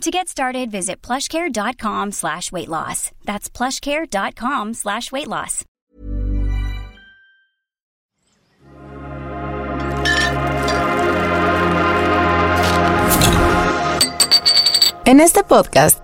To get started, visit plushcare.com slash weight loss. That's plushcare.com slash weight loss. En este podcast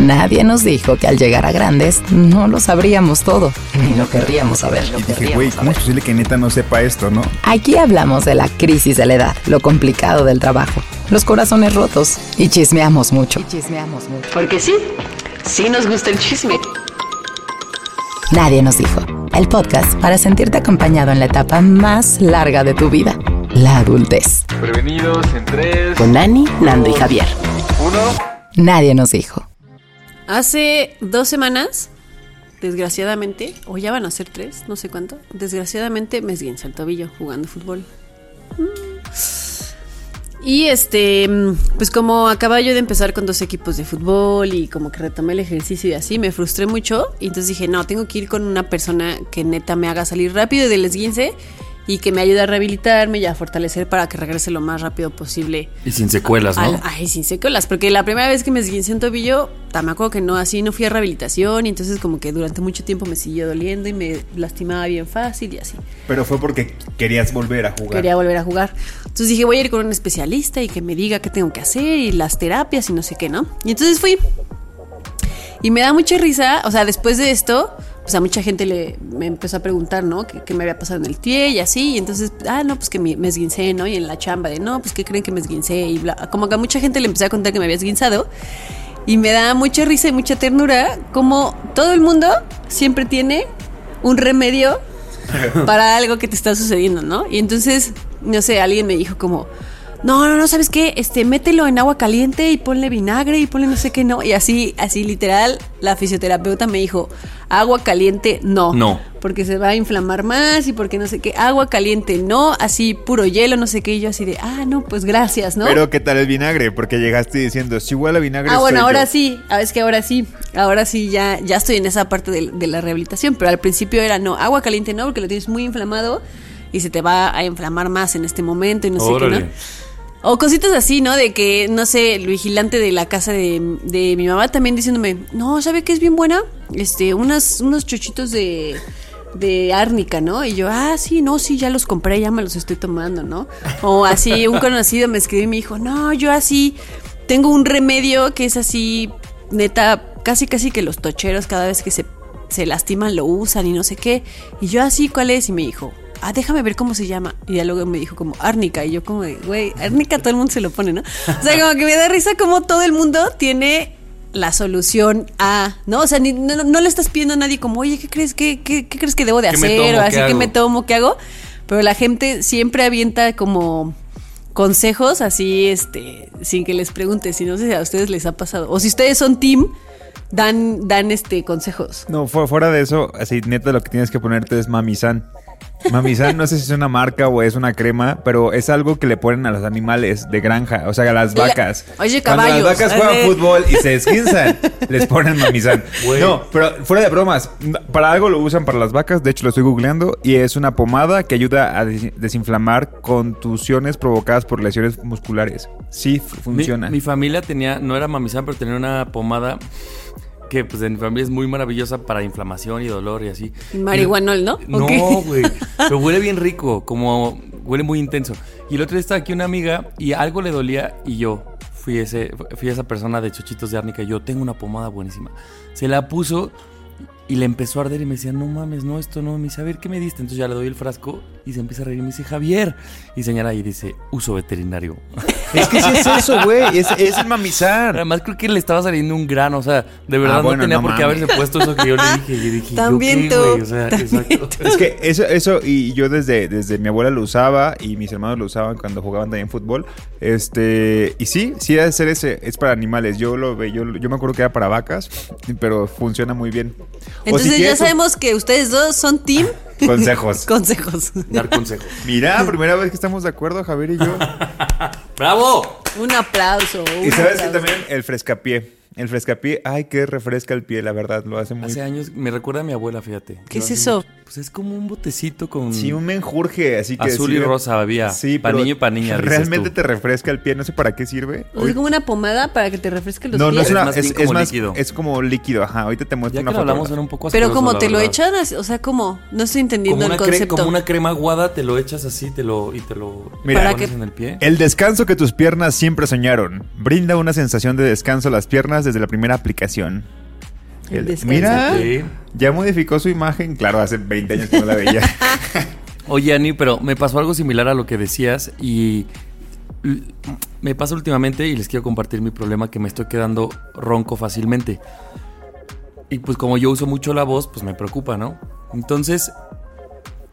Nadie nos dijo que al llegar a grandes no lo sabríamos todo, ni lo querríamos saber. Y dije, güey, ¿cómo es posible que neta no sepa esto, no? Aquí hablamos de la crisis de la edad, lo complicado del trabajo, los corazones rotos y chismeamos mucho. chismeamos mucho. Porque sí, sí nos gusta el chisme. Nadie nos dijo. El podcast para sentirte acompañado en la etapa más larga de tu vida, la adultez. Prevenidos en tres. Con Nani, Nando y Javier. Uno. Nadie nos dijo. Hace dos semanas, desgraciadamente, o ya van a ser tres, no sé cuánto, desgraciadamente me esguince el tobillo jugando fútbol. Mm. Y este, mm, pues como acababa yo de empezar con dos equipos de fútbol y como que retomé el ejercicio y así, me frustré mucho. Y entonces dije, no, tengo que ir con una persona que neta me haga salir rápido del esguince y que me ayude a rehabilitarme y a fortalecer para que regrese lo más rápido posible Y sin secuelas, ¿no? al- ay, sin secuelas, porque la primera vez que me esguincé un tobillo, me acuerdo que no, así no fui a rehabilitación y entonces como que durante mucho tiempo me siguió doliendo y me lastimaba bien fácil y así. Pero fue porque querías volver a jugar. Quería volver a jugar. Entonces dije, voy a ir con un especialista y que me diga qué tengo que hacer y las terapias y no sé qué, ¿no? Y entonces fui. Y me da mucha risa, o sea, después de esto, pues a mucha gente le, me empezó a preguntar, ¿no? ¿Qué, qué me había pasado en el pie y así. Y entonces, ah, no, pues que me, me esguincé, ¿no? Y en la chamba de, no, pues que creen que me esguincé y bla. Como que a mucha gente le empecé a contar que me había esguinzado. Y me da mucha risa y mucha ternura como todo el mundo siempre tiene un remedio para algo que te está sucediendo, ¿no? Y entonces, no sé, alguien me dijo como, no, no, no, ¿sabes qué? Este, mételo en agua caliente y ponle vinagre y ponle no sé qué, no. Y así, así literal, la fisioterapeuta me dijo, agua caliente, no. No. Porque se va a inflamar más y porque no sé qué, agua caliente, no, así puro hielo, no sé qué. Y yo así de, ah, no, pues gracias, ¿no? Pero ¿qué tal el vinagre? Porque llegaste diciendo, si huele a vinagre Ah, bueno, soy ahora yo". sí. Ah, es que ahora sí. Ahora sí ya, ya estoy en esa parte de, de la rehabilitación. Pero al principio era no, agua caliente no, porque lo tienes muy inflamado y se te va a inflamar más en este momento y no sé qué. ¿no? O cositas así, ¿no? De que, no sé, el vigilante de la casa de, de mi mamá también diciéndome, no, ¿sabe qué es bien buena? Este, unas, unos chochitos de, de árnica, ¿no? Y yo, ah, sí, no, sí, ya los compré, ya me los estoy tomando, ¿no? O así, un conocido me escribió y me dijo, no, yo así tengo un remedio que es así, neta, casi, casi que los tocheros cada vez que se, se lastiman lo usan y no sé qué. Y yo así, ¿cuál es? Y me dijo, ah, déjame ver cómo se llama. Y ya luego me dijo como árnica. Y yo como de, güey, árnica todo el mundo se lo pone, ¿no? O sea, como que me da risa como todo el mundo tiene la solución a, ¿no? O sea, ni- no, no le estás pidiendo a nadie como, oye, ¿qué crees, qué, qué, qué crees que debo de ¿Qué me hacer? tomo? o así ¿Qué que me tomo, ¿qué hago? Pero la gente siempre avienta como consejos así, este, sin que les pregunte, si no sé si a ustedes les ha pasado. O si ustedes son team, dan, dan este consejos. No, fu- fuera de eso, así neta lo que tienes que ponerte es Mamisan. Mamisan, no sé si es una marca o es una crema, pero es algo que le ponen a los animales de granja, o sea, a las La- vacas. Oye, Cuando caballos, las vacas juegan fútbol y se esquinzan, les ponen Mamisan. Güey. No, pero fuera de bromas, para algo lo usan para las vacas, de hecho lo estoy googleando, y es una pomada que ayuda a des- desinflamar contusiones provocadas por lesiones musculares. Sí, Mi, funciona. mi familia tenía, no era mamizán, pero tenía una pomada que pues en mi familia es muy maravillosa para inflamación y dolor y así. Marihuanol, ¿no? No, güey. Pero huele bien rico, como huele muy intenso. Y el otro día estaba aquí una amiga y algo le dolía y yo fui ese fui esa persona de chochitos de árnica. y Yo tengo una pomada buenísima. Se la puso Y le empezó a arder y me decía, no mames, no, esto no. Me dice, a ver, ¿qué me diste? Entonces ya le doy el frasco y se empieza a reír y me dice, Javier. Y señala y dice, uso veterinario. Es que sí es eso, güey. Es, es el mamizar. Además creo que le estaba saliendo un grano, o sea, de verdad Ah, bueno, no tenía no por qué haberse puesto eso que yo le dije. Y yo dije, ¿yo También qué, tú, güey? O sea, también exacto. Es que eso, eso, y yo desde, desde mi abuela lo usaba y mis hermanos lo usaban cuando jugaban también fútbol. Este, y sí, sí debe ser ese, es para animales. Yo lo ve, yo, yo me acuerdo que era para vacas, pero funciona muy bien. Entonces si ya quieres, sabemos que ustedes dos son team Consejos. consejos. Dar consejos. Mira, primera vez que estamos de acuerdo, Javier y yo. ¡Bravo! Un aplauso. y sabes que aplauso. también el frescapié. El frescapié, ay, que refresca el pie, la verdad, lo hace muy Hace años, me recuerda a mi abuela, fíjate. ¿Qué Lo es eso? mucho. Pues es como un botecito con Sí, un menjurje, así que azul y rosa había. Sí, pa' pero niño y pa' niña. dices Realmente tú. te refresca el pie, no sé para qué sirve. O sea, es como una pomada para que te refresque los No, no pies. es una, Es más es, bien es como más, líquido. es como líquido, ajá. Ahorita te muestro Ya que una lo foto. hablamos era un poco Pero como te lo echan, así- o sea, como no estoy entendiendo el concepto. como una crema aguada, te lo echas así te lo, y te lo Mira, Para pones que- en el pie. El descanso que tus piernas siempre soñaron. Brinda una sensación de descanso a las piernas desde la primera aplicación. El mira, Sí. ya modificó su imagen. Claro, hace 20 años que no la veía. Oye, Ani, pero me pasó algo similar a lo que decías y me pasa últimamente y les quiero compartir mi problema que me estoy quedando ronco fácilmente. Y pues como yo uso mucho la voz, pues me preocupa, ¿no? Entonces,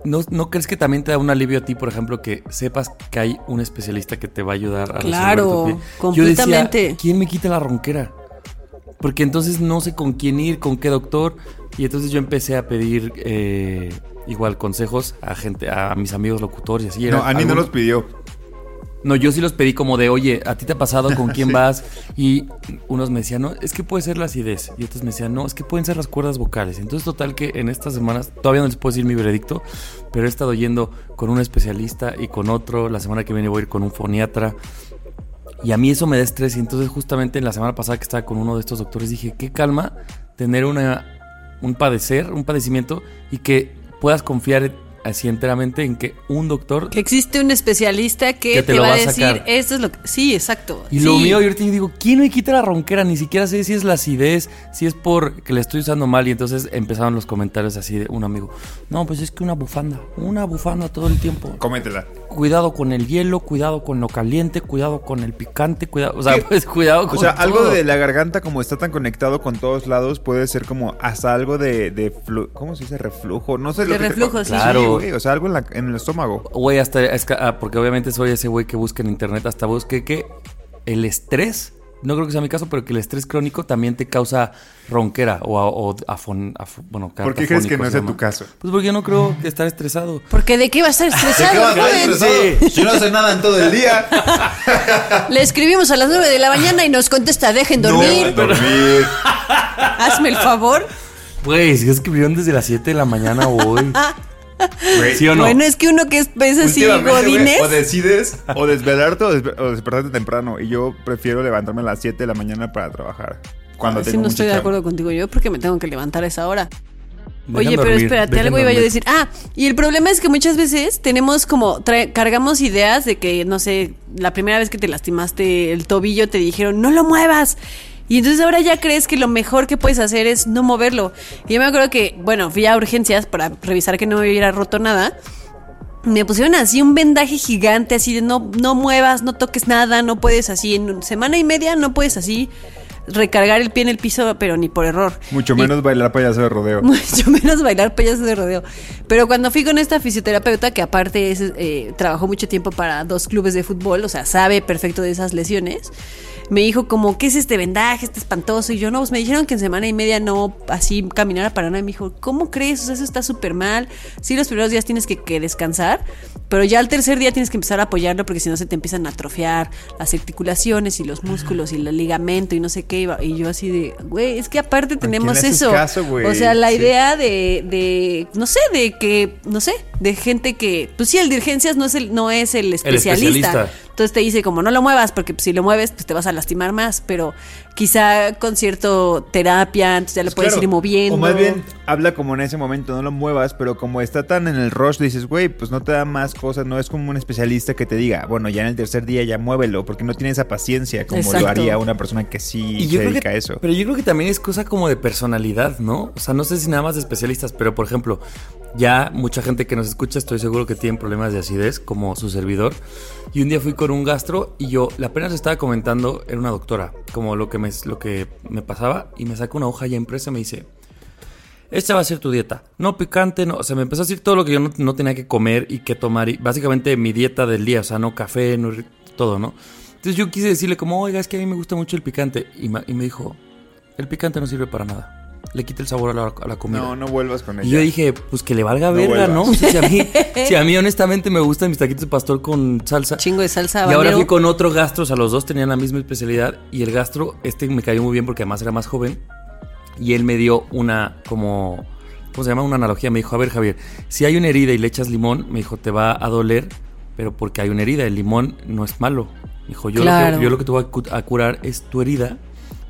¿no, no crees que también te da un alivio a ti, por ejemplo, que sepas que hay un especialista que te va a ayudar a Claro, resolver tu pie? completamente. Yo decía, ¿quién me quita la ronquera? Porque entonces no sé con quién ir, con qué doctor. Y entonces yo empecé a pedir eh, igual consejos a gente, a mis amigos locutores y así. no, Ani no los pidió. no, yo sí los pedí como de, oye, ¿a ti te ha pasado con quién vas? Y unos me decían, no, es que puede ser la acidez. Y otros me decían, no, es que pueden ser las cuerdas vocales. Entonces, total que en estas semanas, todavía no les puedo decir mi veredicto, pero he estado yendo con un especialista y con otro. La semana que viene voy a ir con un foniatra. Y a mí eso me da estrés. Y entonces, justamente en la semana pasada que estaba con uno de estos doctores, dije, qué calma tener una, un padecer, un padecimiento y que puedas confiar así enteramente en que un doctor Que existe un especialista que, Que te, te lo va va a decir, sacar. esto es lo que... Sí, exacto. Y Sí. lo mío, y ahorita yo digo, ¿quién me quita la ronquera? Ni siquiera sé si es la acidez, si es por que le estoy usando mal. Y entonces empezaron los comentarios así de un amigo. No, pues es que una bufanda, una bufanda todo el tiempo. Cómetela. Cuidado con el hielo, cuidado con lo caliente, cuidado con el picante, cuidado. O sea, pues cuidado con O sea, algo de la garganta, como está tan conectado con todos lados, puede ser como hasta algo de. de flu- ¿Cómo se dice? Reflujo. No sé lo De que te- reflujo, sí. Claro. güey, o sea, algo en, la- en el estómago. Güey, hasta. es que- ah, porque obviamente soy ese güey que busca en internet, hasta busque que el estrés. No creo que sea mi caso, pero que el estrés crónico también te causa ronquera o, a- o afon- af- bueno, ¿Por qué crees que no es de tu caso? Pues porque yo no creo que estar estresado. Porque de qué va a estar estresado, joven? Yo no sé nada en todo el día. Le escribimos a las 9 de la mañana y nos contesta, dejen dormir. No, dormir. Hazme el favor. Si escribieron desde las 7 de la mañana hoy. ¿Sí o no? Bueno, es que uno que es, es así, Últimamente, güey, godines. o decides o desvelarte o, desve- o despertarte temprano. Y yo prefiero levantarme a las 7 de la mañana para trabajar. Cuando Así tengo no mucha estoy de acuerdo contigo yo porque me tengo que levantar a esa hora. Oye, pero espérate, algo iba yo a decir. Ah, y el problema es que muchas veces tenemos como, trae- cargamos ideas de que, no sé, la primera vez que te lastimaste el tobillo te dijeron, no lo muevas. Y entonces ahora ya crees que lo mejor que puedes hacer es no moverlo. Y yo me acuerdo que, bueno, fui a urgencias para revisar que no me hubiera roto nada. Me pusieron así un vendaje gigante, así de no, no muevas, no toques nada, no puedes así, en semana y media no puedes así recargar el pie en el piso, pero ni por error. Mucho Y- menos bailar payaso de rodeo. mucho menos bailar payaso de rodeo. Pero cuando fui con esta fisioterapeuta, que aparte es, eh, trabajó mucho tiempo para dos clubes de fútbol, o sea, sabe perfecto de esas lesiones, me dijo como, ¿qué es este vendaje, este espantoso? Y yo, no, pues me dijeron que en semana y media no así caminara para nada. Y me dijo, ¿cómo crees? O sea, eso está súper mal. Sí, los primeros días tienes que, que descansar, pero ya al tercer día tienes que empezar a apoyarlo porque si no se te empiezan a atrofiar las articulaciones y los músculos y el ligamento y no sé qué. Y yo así de, güey, es que aparte tenemos eso. caso, güey? o sea, la Sí. idea de, de, no sé, de que, no sé, de gente que, pues sí, el de urgencias no es el, no es el especialista, especialista. Entonces te dice como no lo muevas porque pues, si lo mueves pues te vas a lastimar más, pero quizá con cierto terapia, entonces ya lo puedes Claro. ir moviendo. O más bien, habla como en ese momento, no lo muevas, pero como está tan en el rush, dices, güey, pues no te da más cosas, no es como un especialista que te diga, bueno, ya en el tercer día ya muévelo, porque no tiene esa paciencia como Exacto. lo haría una persona que sí Y se dedica que, a eso. Pero yo creo que también es cosa como de personalidad, ¿no? O sea, no sé si nada más de especialistas, pero por ejemplo, ya mucha gente que nos escucha estoy seguro que tienen problemas de acidez, como su servidor. Y un día fui con un gastro y yo, la apenas estaba comentando, era una doctora, como lo que me, lo que me pasaba, y me saca una hoja ya impresa y me dice, esta va a ser tu dieta. No picante, no. O sea, me empezó a decir todo lo que yo no, no tenía que comer y que tomar. Y básicamente mi dieta del día. O sea, no café, no todo, ¿no? Entonces yo quise decirle como, oiga, es que a mí me gusta mucho el picante. Y, y me dijo, el picante no sirve para nada. Le quita el sabor a la, a la comida. No, no vuelvas con ella. Y yo dije, pues que le valga No verga, ¿no? O vuelvas. sea, si, a mí, si a mí honestamente me gustan mis taquitos de pastor con salsa. Chingo de salsa Y ahora fui con otro gastro, o sea, los dos tenían la misma especialidad y el gastro, este me cayó muy bien porque además era más joven y él me dio una como, ¿cómo se llama? Una analogía, me dijo, a ver Javier, si hay una herida y le echas limón, me dijo, te va a doler, pero porque hay una herida, el limón no es malo. Me dijo, yo, lo, que, yo lo que te voy a curar es tu herida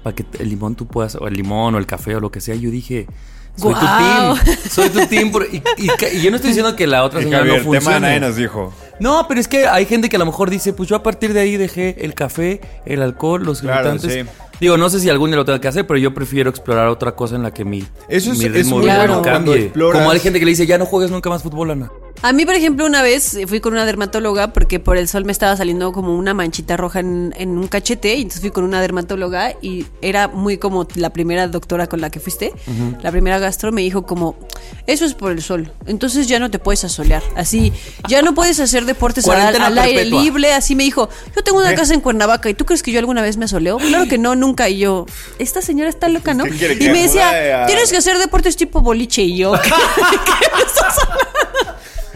para que el limón tú puedas, o el limón o el café o lo que sea. Yo dije... Soy tu team, soy tu team. por- y, y ca- y yo no estoy diciendo que la otra señora Javier, no funcione. nadie nos dijo. No, pero es que hay gente que a lo mejor dice, pues yo a partir de ahí dejé el café, el alcohol, los Claro, irritantes. sí. Digo, no sé si algún día lo tenga que hacer, pero yo prefiero explorar otra cosa en la que mi, Eso es- mi es ritmo muy de vida bueno cambie. exploras. Como hay gente que le dice, ya no juegues nunca más fútbol, Ana. A mí, por ejemplo, una vez fui con una dermatóloga porque por el sol me estaba saliendo como una manchita roja en, en un cachete y entonces fui con una dermatóloga y era muy como la primera doctora con la que fuiste, la primera gastro me dijo como, eso es por el sol, entonces ya no te puedes asolear, así, ya no puedes hacer deportes al, al aire libre, así me dijo, yo tengo una ¿Eh? casa en Cuernavaca y tú crees que yo alguna vez me asoleo, claro que no, nunca, y yo, esta señora está loca, ¿no? ¿Qué Y me decía, mude a- tienes que hacer deportes tipo boliche y yo,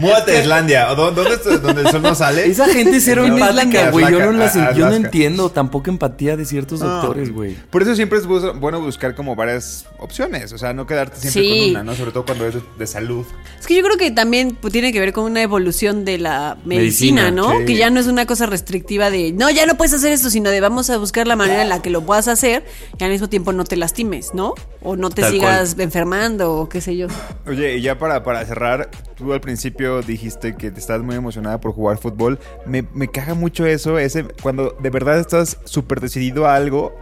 Múdate a Islandia. ¿O dó- ¿Dónde, donde el sol no sale? Esa gente es cero empática, güey. Yo no, las- yo no entiendo tampoco empatía de ciertos No. doctores, güey. Por eso siempre es bu- bueno buscar como varias opciones. O sea, no quedarte siempre Sí. con una, ¿no? Sobre todo cuando es de, de salud. Es que yo creo que también pues, tiene que ver con una evolución de la medicina, Medicina, ¿no? sí. Que ya no es una cosa restrictiva de, no, ya no puedes hacer esto, sino de vamos a buscar la manera en la que lo puedas hacer y al mismo tiempo no te lastimes, ¿no? O no te Tal sigas enfermando o qué sé yo. Oye, y ya para, para cerrar, tú al principio dijiste que estás muy emocionada por jugar fútbol. Me, me caga mucho eso, ese cuando de verdad estás súper decidido a algo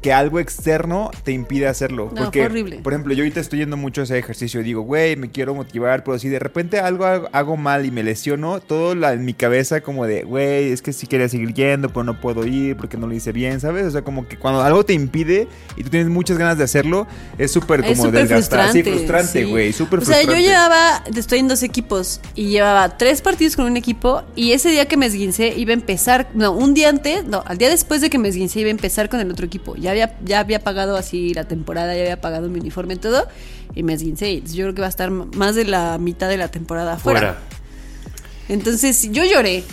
que algo externo te impide hacerlo. No, Porque, horrible. por ejemplo, yo ahorita estoy yendo mucho a ese ejercicio. Digo, güey, me quiero motivar, pero si de repente algo hago, mal y me lesiono, todo la, en mi cabeza como de, güey, es que sí quería seguir yendo, pero no puedo ir porque no lo hice bien, ¿sabes? O sea, como que cuando algo te impide y tú tienes muchas ganas de hacerlo, es súper como súper desgastante. Sí, frustrante. frustrante, sí. güey, súper O sea, frustrante. yo llevaba, estoy en dos equipos y llevaba tres partidos con un equipo y ese día que me esguincé iba a empezar, no, un día antes, no, al día después de que me esguincé iba a empezar con el otro equipo. Ya había, ya había pagado así la temporada, ya había pagado mi uniforme y todo y me esguincé. Entonces, Yo creo que va a estar más de la mitad de la temporada afuera. Fuera. Entonces yo lloré.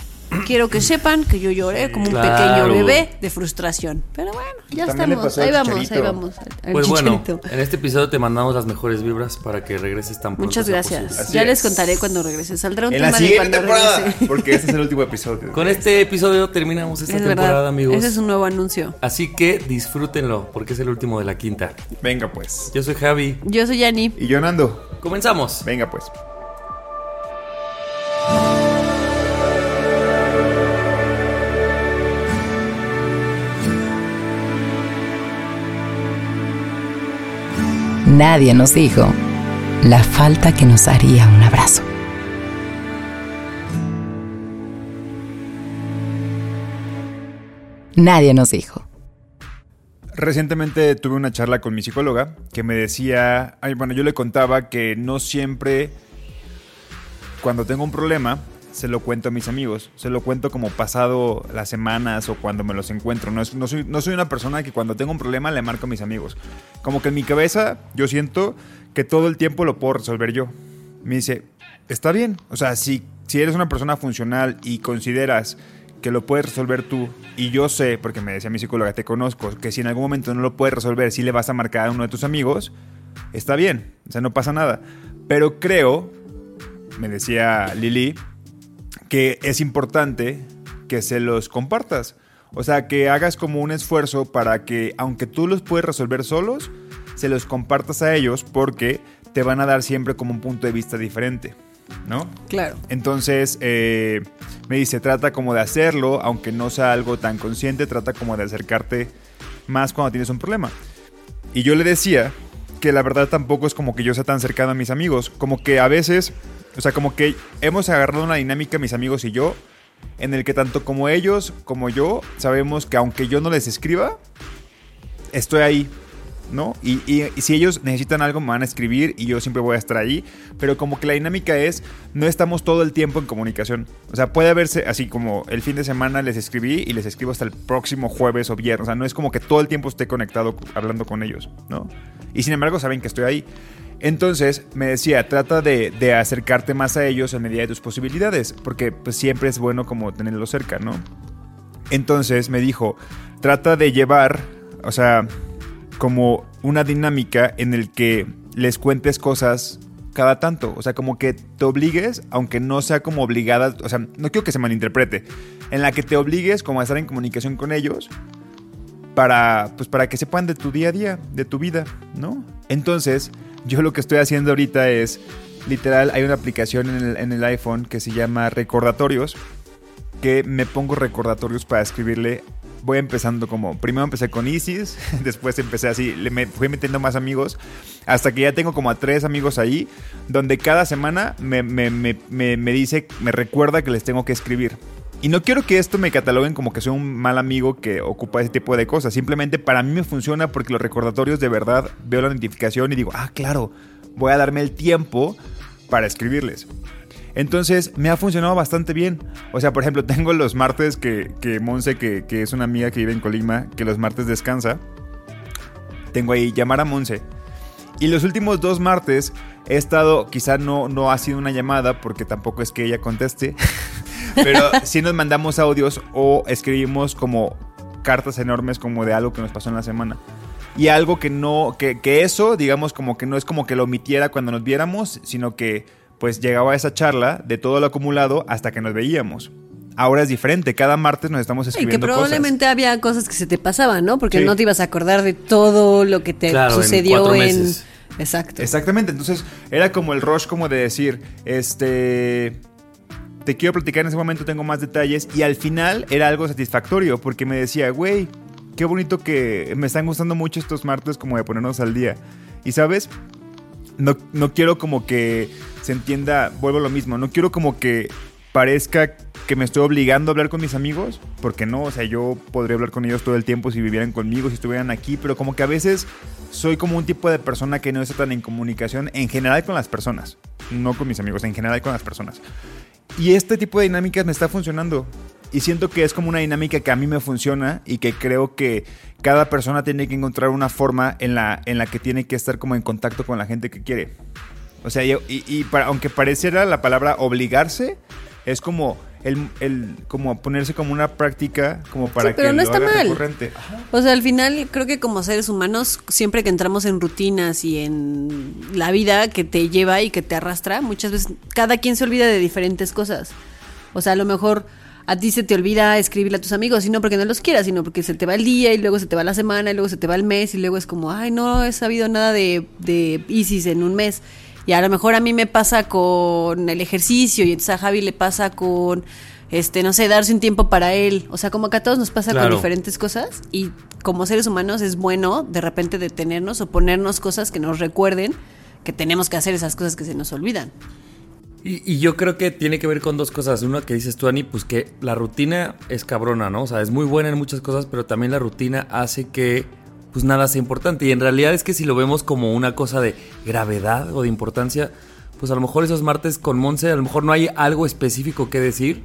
Quiero que sepan que yo lloré como un Claro. pequeño bebé de frustración. Pero bueno, ya También estamos. Ahí vamos, ahí vamos. Pues bueno, Chicharito. en este episodio te mandamos las mejores vibras para que regreses tan pronto. Muchas gracias. ya les es. contaré cuando regrese. Saldrá un En tema la de siguiente cuando temporada, regrese. porque este es el último episodio. Con este episodio terminamos esta Es temporada, verdad. amigos. Ese es un nuevo anuncio. Así que disfrútenlo, porque es el último de la quinta. Venga pues. Yo soy Javi. Yo soy Yani. Y yo Nando. Comenzamos. Venga pues. Nadie nos dijo la falta que nos haría un abrazo. Nadie nos dijo. Recientemente tuve una charla con mi psicóloga que me decía, ay, bueno, yo le contaba que no siempre cuando tengo un problema se lo cuento a mis amigos, se lo cuento como pasado las semanas o cuando me los encuentro. No, es- no soy, no soy una persona que cuando tengo un problema le marco a mis amigos. Como que en mi cabeza yo siento que todo el tiempo lo puedo resolver yo. Me dice, está bien, o sea, si, si eres una persona funcional y consideras que lo puedes resolver tú y yo sé, porque me decía mi psicóloga, te conozco, que si en algún momento no lo puedes resolver, si le vas a marcar a uno de tus amigos, está bien, o sea, no pasa nada. Pero creo, me decía Lili, que es importante que se los compartas. O sea, que hagas como un esfuerzo para que, aunque tú los puedes resolver solos, se los compartas a ellos porque te van a dar siempre como un punto de vista diferente, ¿no? Claro. Entonces, eh, me dice, trata como de hacerlo, aunque no sea algo tan consciente, trata como de acercarte más cuando tienes un problema. Y yo le decía que la verdad tampoco es como que yo sea tan cercano a mis amigos, como que a veces, o sea, como que hemos agarrado una dinámica mis amigos y yo, en el que tanto como ellos como yo sabemos que aunque yo no les escriba, estoy ahí ¿no? Y, y, si ellos necesitan algo, me van a escribir y yo siempre voy a estar ahí. Pero como que la dinámica es, no estamos todo el tiempo en comunicación. O sea, puede haberse así como el fin de semana les escribí y les escribo hasta el próximo jueves o viernes. O sea, no es como que todo el tiempo esté conectado hablando con ellos, ¿no? Y sin embargo, saben que estoy ahí. Entonces me decía, trata de, de acercarte más a ellos a medida de tus posibilidades, porque pues siempre es bueno como tenerlos cerca, ¿no? Entonces me dijo, trata de llevar, o sea, como una dinámica en el que les cuentes cosas cada tanto. O sea, como que te obligues, aunque no sea como obligada, o sea, no quiero que se malinterprete, en la que te obligues como a estar en comunicación con ellos para, pues, para que sepan de tu día a día, de tu vida, ¿no? Entonces, yo lo que estoy haciendo ahorita es, literal, hay una aplicación en el, iPhone que se llama Recordatorios, que me pongo recordatorios para escribirle voy empezando como, primero empecé con Isis, después empecé así, me fui metiendo más amigos, hasta que ya tengo como a tres amigos ahí, donde cada semana me, me, dice, me recuerda que les tengo que escribir. Y no quiero que esto me cataloguen como que soy un mal amigo que ocupa ese tipo de cosas. Simplemente para mí me funciona porque los recordatorios de verdad veo la notificación y digo, ah, claro, voy a darme el tiempo para escribirles. Entonces me ha funcionado bastante bien. O sea, por ejemplo, tengo los martes que, que Monse, que, que es una amiga que vive en Colima, que los martes descansa. Tengo ahí llamar a Monse. Y los últimos dos martes he estado, quizá no, no ha sido una llamada porque tampoco es que ella conteste, pero sí nos mandamos audios o escribimos como cartas enormes como de algo que nos pasó en la semana. Y algo que no, que, que eso, digamos, como que no es como que lo omitiera cuando nos viéramos, sino que pues llegaba esa charla de todo lo acumulado hasta que nos veíamos. Ahora es diferente, cada martes nos estamos escribiendo Y que probablemente cosas. había cosas que se te pasaban, ¿no? Porque sí. no te ibas a acordar de todo lo que te claro, sucedió en, en... Exacto. Exactamente, entonces era como el rush como de decir, este te quiero platicar en ese momento, tengo más detalles y al final era algo satisfactorio porque me decía, güey, qué bonito que me están gustando mucho estos martes como de ponernos al día. Y sabes, no, no quiero como que se entienda, vuelvo a lo mismo, no quiero como que parezca que me estoy obligando a hablar con mis amigos, porque no, o sea, yo podría hablar con ellos todo el tiempo si vivieran conmigo, si estuvieran aquí, pero como que a veces soy como un tipo de persona que no está tan en comunicación en general con las personas, no con mis amigos, en general con las personas. Y este tipo de dinámicas me está funcionando. Y siento que es como una dinámica que a mí me funciona y que creo que cada persona tiene que encontrar una forma en la, en la que tiene que estar como en contacto con la gente que quiere. O sea, y, y para, aunque pareciera la palabra obligarse, es como el, el, como ponerse como una práctica como para sí, pero que no lo está mal. recurrente. O sea, al final creo que como seres humanos, siempre que entramos en rutinas y en la vida que te lleva y que te arrastra, muchas veces cada quien se olvida de diferentes cosas. O sea, a lo mejor a ti se te olvida escribirle a tus amigos, y no porque no los quieras, sino porque se te va el día y luego se te va la semana y luego se te va el mes y luego es como, ay, no he sabido nada de, de Isis en un mes. Y a lo mejor a mí me pasa con el ejercicio y entonces a Javi le pasa con, este, no sé, darse un tiempo para él. O sea, como que a todos nos pasa Claro. con diferentes cosas y como seres humanos es bueno de repente detenernos o ponernos cosas que nos recuerden que tenemos que hacer esas cosas que se nos olvidan. Y, y yo creo que tiene que ver con dos cosas. Una que dices tú, Ani, pues que la rutina es cabrona, ¿no? O sea, es muy buena en muchas cosas, pero también la rutina hace que pues nada sea importante. Y en realidad es que si lo vemos como una cosa de gravedad o de importancia, pues a lo mejor esos martes con Monse, a lo mejor no hay algo específico que decir.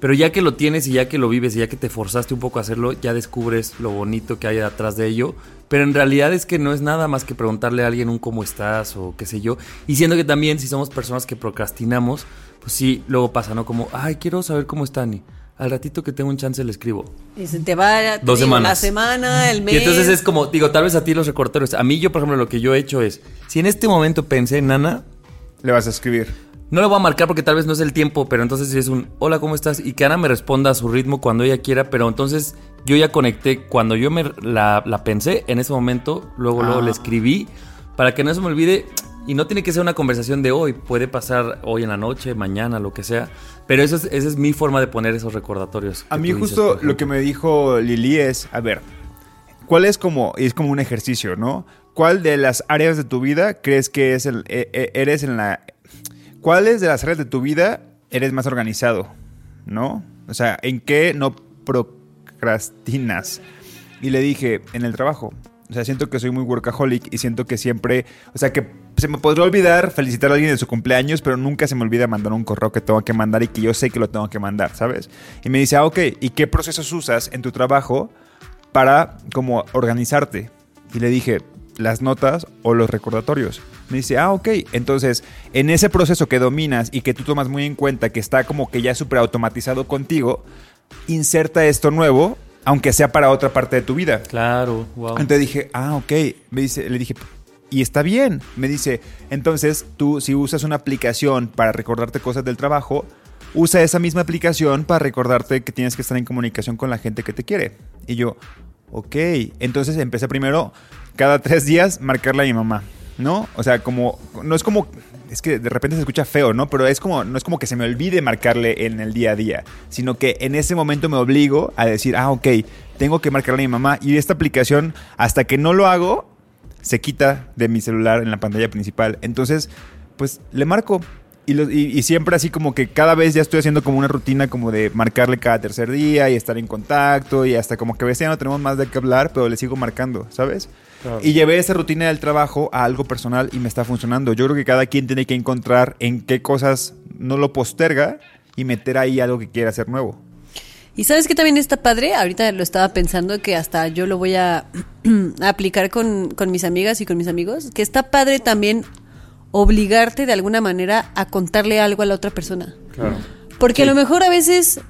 Pero ya que lo tienes y ya que lo vives y ya que te forzaste un poco a hacerlo, ya descubres lo bonito que hay atrás de ello. Pero en realidad es que no es nada más que preguntarle a alguien un cómo estás o qué sé yo. Y siendo que también si somos personas que procrastinamos, pues sí, luego pasa, ¿no? Como, ay, quiero saber cómo están y al ratito que tengo un chance le escribo. Y se te va te Dos digo, semanas. la semana, el mes. Y entonces es como, digo, tal vez a ti los recorderos. A mí yo, por ejemplo, lo que yo he hecho es, si en este momento pensé en Nana, Le vas a escribir. no le voy a marcar porque tal vez no es el tiempo, pero entonces si es un hola, ¿cómo estás? Y que Ana me responda a su ritmo cuando ella quiera, pero entonces yo ya conecté, cuando yo me la, la pensé en ese momento, luego, luego Ah. le escribí para que no se me olvide. Y no tiene que ser una conversación de hoy, puede pasar hoy en la noche, mañana, lo que sea. Pero eso es, esa es mi forma de poner esos recordatorios. A mí dices, justo por lo que me dijo Lili es, a ver, ¿cuál es como, es como un ejercicio, ¿no? ¿Cuál de las áreas de tu vida crees que es el, e- e- eres en la... ¿Cuáles de las áreas de tu vida eres más organizado, ¿no? O sea, ¿en qué no procrastinas? Y le dije, en el trabajo. O sea, siento que soy muy workaholic y siento que siempre, o sea, que se me podría olvidar felicitar a alguien de su cumpleaños, pero nunca se me olvida mandar un correo que tengo que mandar y que yo sé que lo tengo que mandar, ¿sabes? Y me dice, ah, ok, ¿y qué procesos usas en tu trabajo para como organizarte? Y le dije, las notas o los recordatorios. Me dice, ah, ok. Entonces, en ese proceso que dominas y que tú tomas muy en cuenta, que está como que ya súper automatizado contigo, inserta esto nuevo, aunque sea para otra parte de tu vida. Claro, wow. Entonces dije, ah, ok. Me dice, le dije, y está bien. Me dice, entonces tú si usas una aplicación para recordarte cosas del trabajo, usa esa misma aplicación para recordarte que tienes que estar en comunicación con la gente que te quiere. Y yo, ok. Entonces empecé primero, cada tres días, marcarle a mi mamá. ¿No? O sea, como, no es como, es que de repente se escucha feo, ¿no? Pero es como, no es como que se me olvide marcarle en el día a día, sino que en ese momento me obligo a decir, ah, ok, tengo que marcarle a mi mamá y esta aplicación, hasta que no lo hago, se quita de mi celular en la pantalla principal. Entonces, pues le marco. Y, lo- y- y siempre así como que cada vez ya estoy haciendo como una rutina como de marcarle cada tercer día y estar en contacto y hasta como que a veces ya no tenemos más de qué hablar, pero le sigo marcando, ¿sabes? Claro. Y llevé esa rutina del trabajo a algo personal y me está funcionando. Yo creo que cada quien tiene que encontrar en qué cosas no lo posterga y meter ahí algo que quiera hacer nuevo. Y sabes que también está padre, ahorita lo estaba pensando que hasta yo lo voy a, a aplicar con, con mis amigas y con mis amigos, que está padre también obligarte de alguna manera a contarle algo a la otra persona. Claro. Porque a lo mejor a veces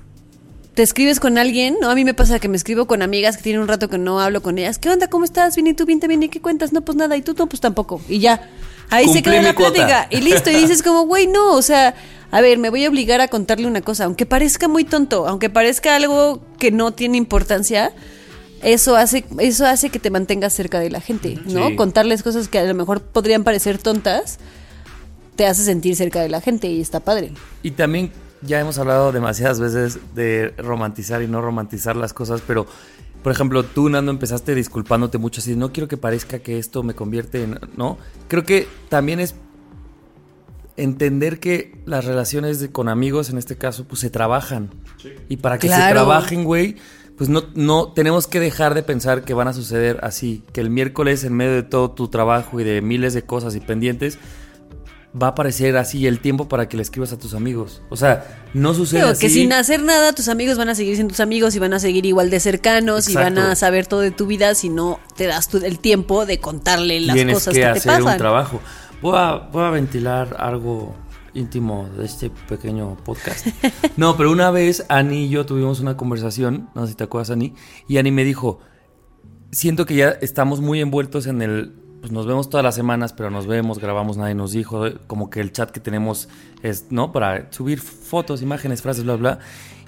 te escribes con alguien, ¿no? A mí me pasa que me escribo con amigas que tienen un rato que no hablo con ellas. ¿Qué onda? ¿Cómo estás? Bien, ¿y tú? Bien, también. ¿Y qué cuentas? No, pues nada. ¿Y tú? No, pues tampoco. Y ya. Ahí se queda la cuota. plática. Y listo. Y dices como, güey, no. O sea, a ver, me voy a obligar a contarle una cosa. Aunque parezca muy tonto, aunque parezca algo que no tiene importancia, eso hace, eso hace que te mantengas cerca de la gente, ¿no? Sí. Contarles cosas que a lo mejor podrían parecer tontas, te hace sentir cerca de la gente y está padre. Y también ya hemos hablado demasiadas veces de romantizar y no romantizar las cosas, pero por ejemplo, tú Nando empezaste disculpándote mucho así, no quiero que parezca que esto me convierte en, ¿no? Creo que también es entender que las relaciones de- con amigos en este caso pues se trabajan. Y para que se trabajen, güey, pues no, no tenemos que dejar de pensar que van a suceder así, que el miércoles en medio de todo tu trabajo y de miles de cosas y pendientes va a aparecer así el tiempo para que le escribas a tus amigos. O sea, no sucede así. que sin hacer nada, tus amigos van a seguir siendo tus amigos y van a seguir igual de cercanos y van a saber todo de tu vida si no te das tú el tiempo de contarle las Tienes cosas que que, te hacer un trabajo. Voy a, voy a ventilar algo íntimo de este pequeño podcast. No, pero una vez Ani y yo tuvimos una conversación, no sé si te acuerdas, Ani, y Ani me dijo, siento que ya estamos muy envueltos en el, pues nos vemos todas las semanas, pero nos vemos, grabamos, nadie nos dijo, como que el chat que tenemos es, ¿no? Para subir fotos, imágenes, frases, bla, bla.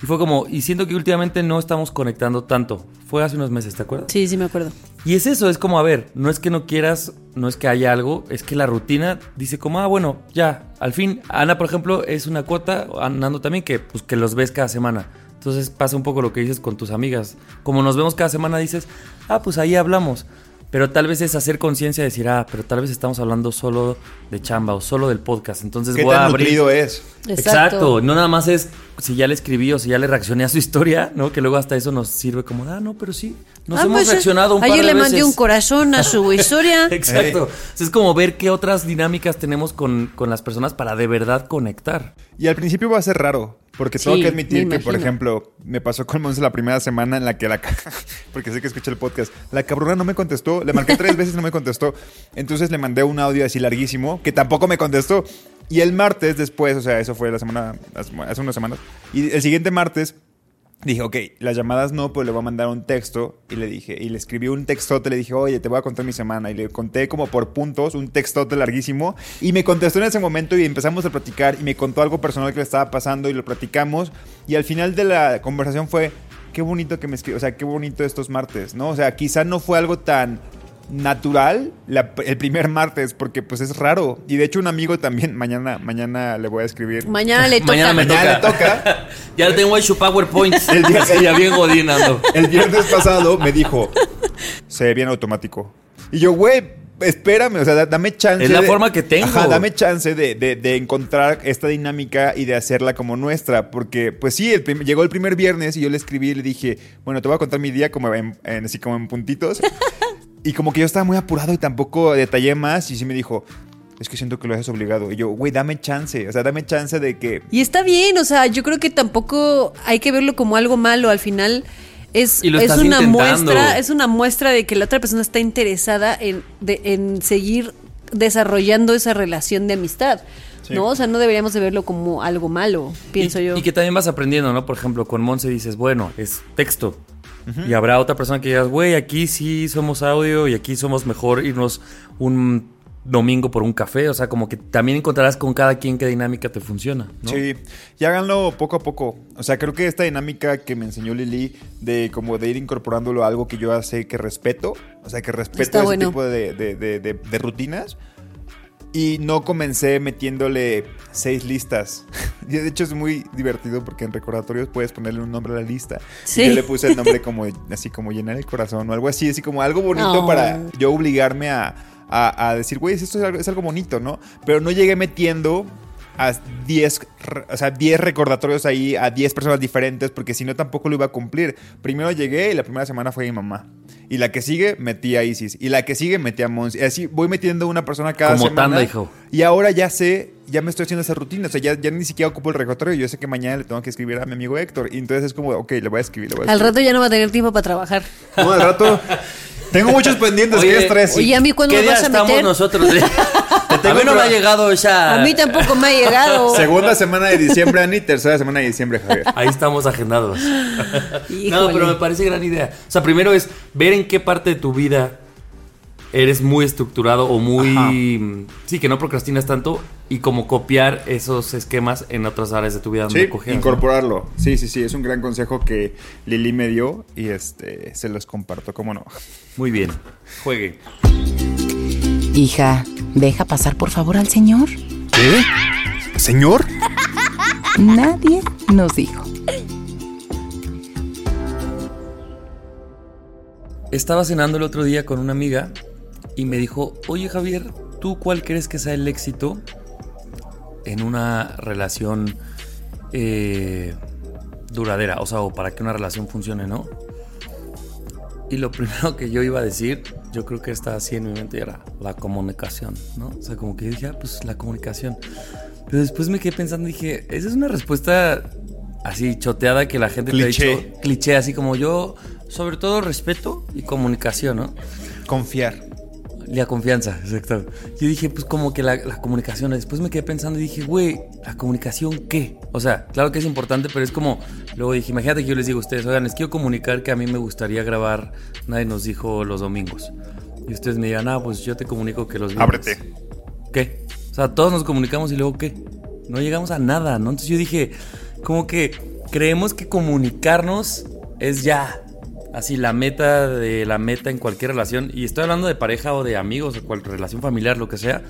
Y fue como, y siento que últimamente no estamos conectando tanto. Fue hace unos meses, ¿te acuerdas? Sí, sí me acuerdo. Y es eso, es como, a ver, no es que no quieras, no es que haya algo, es que la rutina dice como, ah, bueno, ya, al fin, Ana, por ejemplo, es una cuota, Nando también, que, pues, que los ves cada semana. Entonces pasa un poco lo que dices con tus amigas. Como nos vemos cada semana, dices, ah, pues ahí hablamos. Pero tal vez es hacer conciencia de decir, ah, pero tal vez estamos hablando solo de chamba o solo del podcast. Entonces ¿Qué voy a tan abrir. nutrido es? Exacto. No nada más es si ya le escribí o si ya le reaccioné a su historia, ¿no? Que luego hasta eso nos sirve como, ah, no, pero sí. Nos Ah, hemos pues, eh, reaccionado un par Ayer de le mandé veces. un corazón a su historia. Exacto. Es como ver qué otras dinámicas tenemos con, con las personas para de verdad conectar. Y al principio va a ser raro, porque tengo Sí, que admitir que, por ejemplo, me pasó con Monse la primera semana en la que la... porque sé que escuché el podcast. La cabrona no me contestó, le marqué tres veces y no me contestó. Entonces le mandé un audio así larguísimo, que tampoco me contestó. Y el martes después, o sea, eso fue la semana, hace unas semanas, y el siguiente martes dije, ok, las llamadas no, pero le voy a mandar un texto. Y le dije, y le escribí un textote, le dije, oye, te voy a contar mi semana. Y le conté como por puntos, un textote larguísimo. Y me contestó en ese momento y empezamos a platicar. Y me contó algo personal que le estaba pasando y lo platicamos. Y al final de la conversación fue, qué bonito que me escribió, o sea, qué bonito estos martes, ¿no? O sea, quizá no fue algo tan natural la- el primer martes porque pues es raro y de hecho un amigo también mañana mañana le voy a escribir Mañana le toca. Mañana me Mañana toca. le toca. ya tengo hecho PowerPoint. El día- Sí, ya bien godinando. El viernes pasado me dijo, se ve bien automático. Y yo, güey, espérame, o sea, da- dame chance. Es la de- forma que tengo. Ajá, dame chance de, de- de encontrar esta dinámica y de hacerla como nuestra. Porque, pues sí, el prim- llegó el primer viernes y yo le escribí y le dije, bueno, te voy a contar mi día como en, en- así como en puntitos. Y como que yo estaba muy apurado y tampoco detallé más. Y sí me dijo, es que siento que lo haces obligado. Y yo, güey, dame chance. O sea, dame chance de que Y está bien, o sea, yo creo que tampoco hay que verlo como algo malo. Al final es, es una intentando. muestra, es una muestra de que la otra persona está interesada en, de- en seguir desarrollando esa relación de amistad. Sí. ¿No? O sea, no deberíamos de verlo como algo malo, pienso y, yo. Y que también vas aprendiendo, ¿no? Por ejemplo, con Monse dices, bueno, es texto. Y habrá otra persona que digas, güey, aquí sí somos audio y aquí somos mejor irnos un domingo por un café. O sea, como que también encontrarás con cada quien qué dinámica te funciona, ¿no? Sí, y háganlo poco a poco. O sea, creo que esta dinámica que me enseñó Lili de como de ir incorporándolo a algo que yo sé que respeto, o sea, que respeto Está ese bueno. tipo de, de- de- de- de rutinas. Y no comencé metiéndole seis listas. Y de hecho es muy divertido porque en recordatorios puedes ponerle un nombre a la lista. Y yo le puse el nombre como así como llenar el corazón o algo así, así como algo bonito Oh. para yo obligarme a, a- a decir, güey, esto es algo, es algo bonito, ¿no? Pero no llegué metiendo a 10, re- o sea, 10 recordatorios ahí a 10 personas diferentes porque si no tampoco lo iba a cumplir. Primero llegué y la primera semana fue mi mamá. Y la que sigue metí a Isis. Y la que sigue metí a Mons. Y así voy metiendo una persona cada Como semana. tanda, hijo. Y ahora ya sé, ya me estoy haciendo esa rutina. O sea, ya, ya ni siquiera ocupo el recordatorio. Yo sé que mañana le tengo que escribir a mi amigo Héctor. Y entonces es como, ok, le voy a escribir. Le voy a Al escribir. rato ya no va a tener tiempo para trabajar. No, al rato. Tengo muchos pendientes. Oye, ¿Qué estrés? Oye, a mí cuándo ¿Qué me día vas a estamos meter? nosotros? a mí no me ha llegado esa... A mí tampoco me ha llegado. Segunda semana de diciembre, Ani. Tercera semana de diciembre, Javier. Ahí estamos agendados. Híjole. No, pero me parece gran idea. O sea, primero es ver en qué parte de tu vida eres muy estructurado o muy... Sí, que no procrastinas tanto y como copiar esos esquemas en otras áreas de tu vida donde Sí, incorporarlo. Sí, sí, sí. Es un gran consejo que Lili me dio y este se los comparto, ¿cómo no? Muy bien. Jueguen. Hija, deja pasar por favor al señor. ¿Qué? ¿Señor? Nadie nos dijo. Estaba cenando el otro día con una amiga y me dijo, oye Javier, ¿tú cuál crees que sea el éxito en una relación eh, duradera? O sea, o para que una relación funcione, ¿no? Y lo primero que yo iba a decir, yo creo que está así en mi mente, era la comunicación, ¿no? O sea, como que yo dije, ah, pues la comunicación. Pero después me quedé pensando y dije, esa es una respuesta así choteada que la gente te ha Cliché. dicho. Cliché, así como yo, sobre todo respeto y comunicación, ¿no? Confiar. La confianza, exacto. Yo dije, pues como que la, la comunicación. Después me quedé pensando y dije, güey, ¿la comunicación qué? O sea, claro que es importante, pero es como. Luego dije, imagínate que yo les digo a ustedes, oigan, les quiero comunicar que a mí me gustaría grabar. Nadie nos dijo los domingos. Y ustedes me digan, ah, pues yo te comunico que los viernes. Ábrete. ¿Qué? O sea, todos nos comunicamos y luego ¿qué? No llegamos a nada, ¿no? Entonces yo dije, como que creemos que comunicarnos es ya así la meta de la meta en cualquier relación. Y estoy hablando de pareja o de amigos o cualquier relación familiar, lo que sea.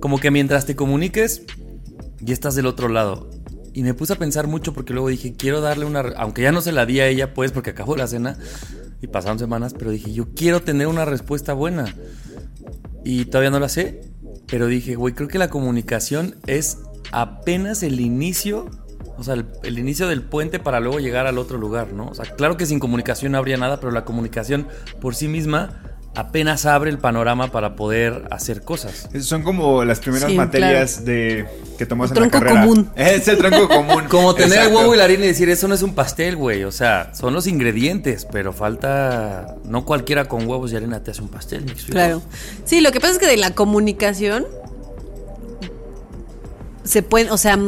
Como que mientras te comuniques, ya estás del otro lado. Y me puse a pensar mucho porque luego dije, quiero darle una... Aunque ya no se la di a ella, pues, porque acabó la cena y pasaron semanas, pero dije, yo quiero tener una respuesta buena. Y todavía no la sé, pero dije, güey, creo que la comunicación es apenas el inicio, o sea, el, el inicio del puente para luego llegar al otro lugar, ¿no? O sea, claro que sin comunicación no habría nada, pero la comunicación por sí misma apenas abre el panorama para poder hacer cosas. Son como las primeras Sí, materias de que tomas El en la tronco carrera. común. Es el tronco común. Como tener el Exacto. huevo y la harina y decir, eso no es un pastel, güey. O sea, son los ingredientes, pero falta. No cualquiera con huevos y harina te hace un pastel, ¿me? Claro. Sí, lo que pasa es que de la comunicación se puede, o sea,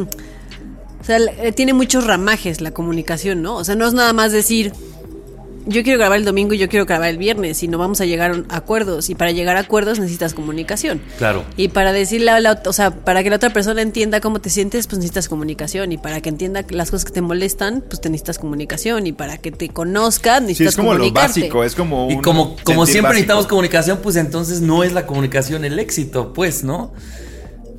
sea, eh, tiene muchos ramajes la comunicación, ¿no? O sea, no es nada más decir, yo quiero grabar el domingo y yo quiero grabar el viernes, sino vamos a llegar a acuerdos. Y para llegar a acuerdos necesitas comunicación. Claro. Y para decirle a la, o sea, para que la otra persona entienda cómo te sientes, pues necesitas comunicación. Y para que entienda las cosas que te molestan, pues te necesitas comunicación. Y para que te conozca, Sí, necesitas es como lo básico, es como Y como, como siempre básico. necesitamos comunicación, pues entonces no es la comunicación el éxito, pues, ¿no?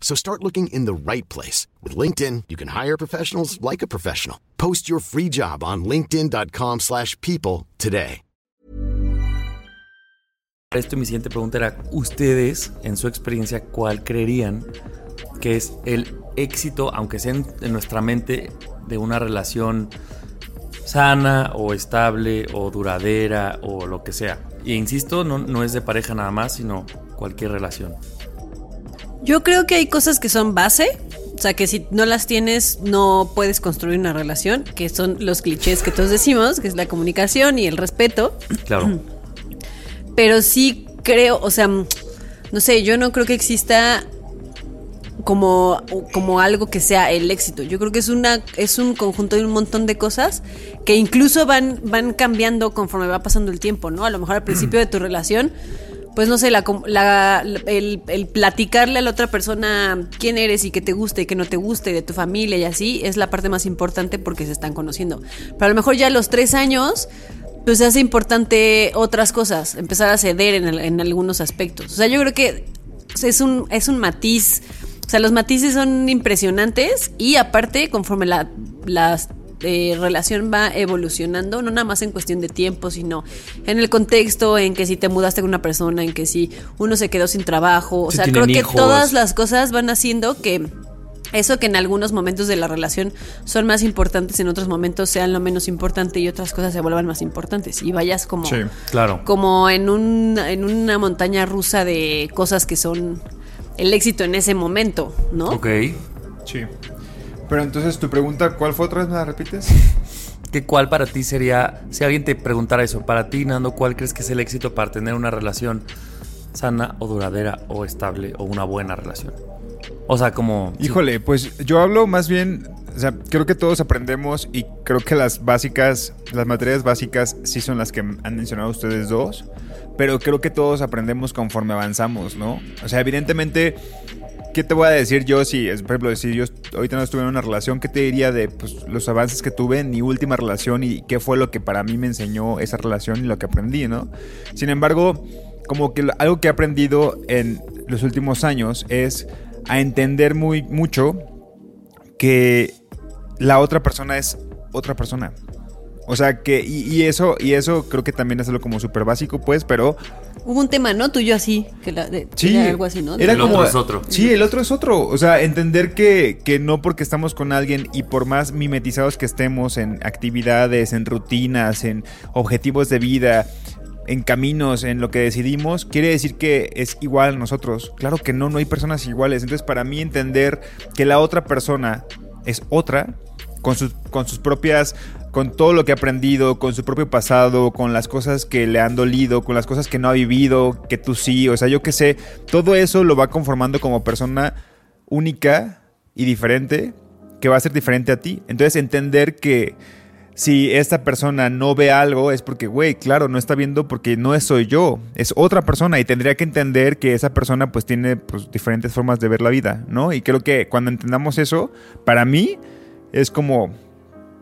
So start looking in the right place. With LinkedIn, you can hire professionals like a professional. Post your free job on linkedin.com/people slash people today. esto, mi siguiente pregunta era, ustedes, en su experiencia, ¿cuál creerían que es el éxito, aunque sea en, en nuestra mente, de una relación sana o estable o duradera o lo que sea? Y insisto, no, no es de pareja nada más, sino cualquier relación. Yo creo que hay cosas que son base. O sea, que si no las tienes, no puedes construir una relación, que son los clichés que todos decimos, que es la comunicación y el respeto. Claro. Pero sí creo, o sea, no sé, yo no creo que exista como, como algo que sea el éxito. Yo creo que es una es un conjunto de un montón de cosas que incluso van van cambiando conforme va pasando el tiempo, ¿no? A lo mejor al principio de tu relación pues no sé, la, la- el, platicarle a la otra persona quién eres y qué te gusta y qué no te gusta y de tu familia y así es la parte más importante porque se están conociendo. Pero a lo mejor ya a los tres años, pues se hace importante otras cosas, empezar a ceder en, algunos aspectos. O sea, yo creo que es un, es un matiz. O sea, los matices son impresionantes y aparte, conforme la, la eh, relación va evolucionando, no nada más en cuestión de tiempo, sino en el contexto, en que si te mudaste con una persona, en que si uno se quedó sin trabajo. O Si sea, creo que todas las cosas van haciendo que eso que en algunos momentos de la relación son más importantes, en otros momentos sean lo menos importante y otras cosas se vuelvan más importantes. Y vayas como Sí. Claro. como en, un, en una montaña rusa de cosas que son el éxito en ese momento, ¿no? Ok. Sí. Pero entonces tu pregunta, ¿cuál fue otra vez? ¿Me la repites? ¿Qué cuál para ti sería, si alguien te preguntara eso, para ti, Nando, cuál crees que es el éxito para tener una relación sana o duradera o estable o una buena relación? O sea, como... Híjole, pues yo hablo más bien, o sea, creo que todos aprendemos y creo que las básicas, las materias básicas sí son las que han mencionado ustedes dos, pero creo que todos aprendemos conforme avanzamos, ¿no? O sea, evidentemente, ¿qué te voy a decir yo si, por ejemplo, si yo ahorita no estuve en una relación, ¿qué te diría de pues, los avances que tuve en mi última relación y qué fue lo que para mí me enseñó esa relación y lo que aprendí, ¿no? Sin embargo, como que algo que he aprendido en los últimos años es a entender muy mucho que la otra persona es otra persona. O sea que, y, y eso, y eso creo que también es algo como súper básico, pues, pero Hubo un tema, ¿no? Tuyo así, que la, de, Sí, era algo así, ¿no? Era El como, otro es otro. Sí, el otro es otro. O sea, entender que, que no porque estamos con alguien y por más mimetizados que estemos en actividades, en rutinas, en objetivos de vida, en caminos, en lo que decidimos, quiere decir que es igual a nosotros. Claro que no, no hay personas iguales. Entonces, para mí entender que la otra persona es otra, con sus, propias, con todo lo que ha aprendido, con su propio pasado, con las cosas que le han dolido, con las cosas que no ha vivido, que tú sí, o sea, yo qué sé, todo eso lo va conformando como persona única y diferente, que va a ser diferente a ti. Entonces entender que si esta persona no ve algo es porque, güey, claro, no está viendo porque no soy yo, es otra persona y tendría que entender que esa persona pues tiene pues, diferentes formas de ver la vida, ¿no? Y creo que cuando entendamos eso, para mí es como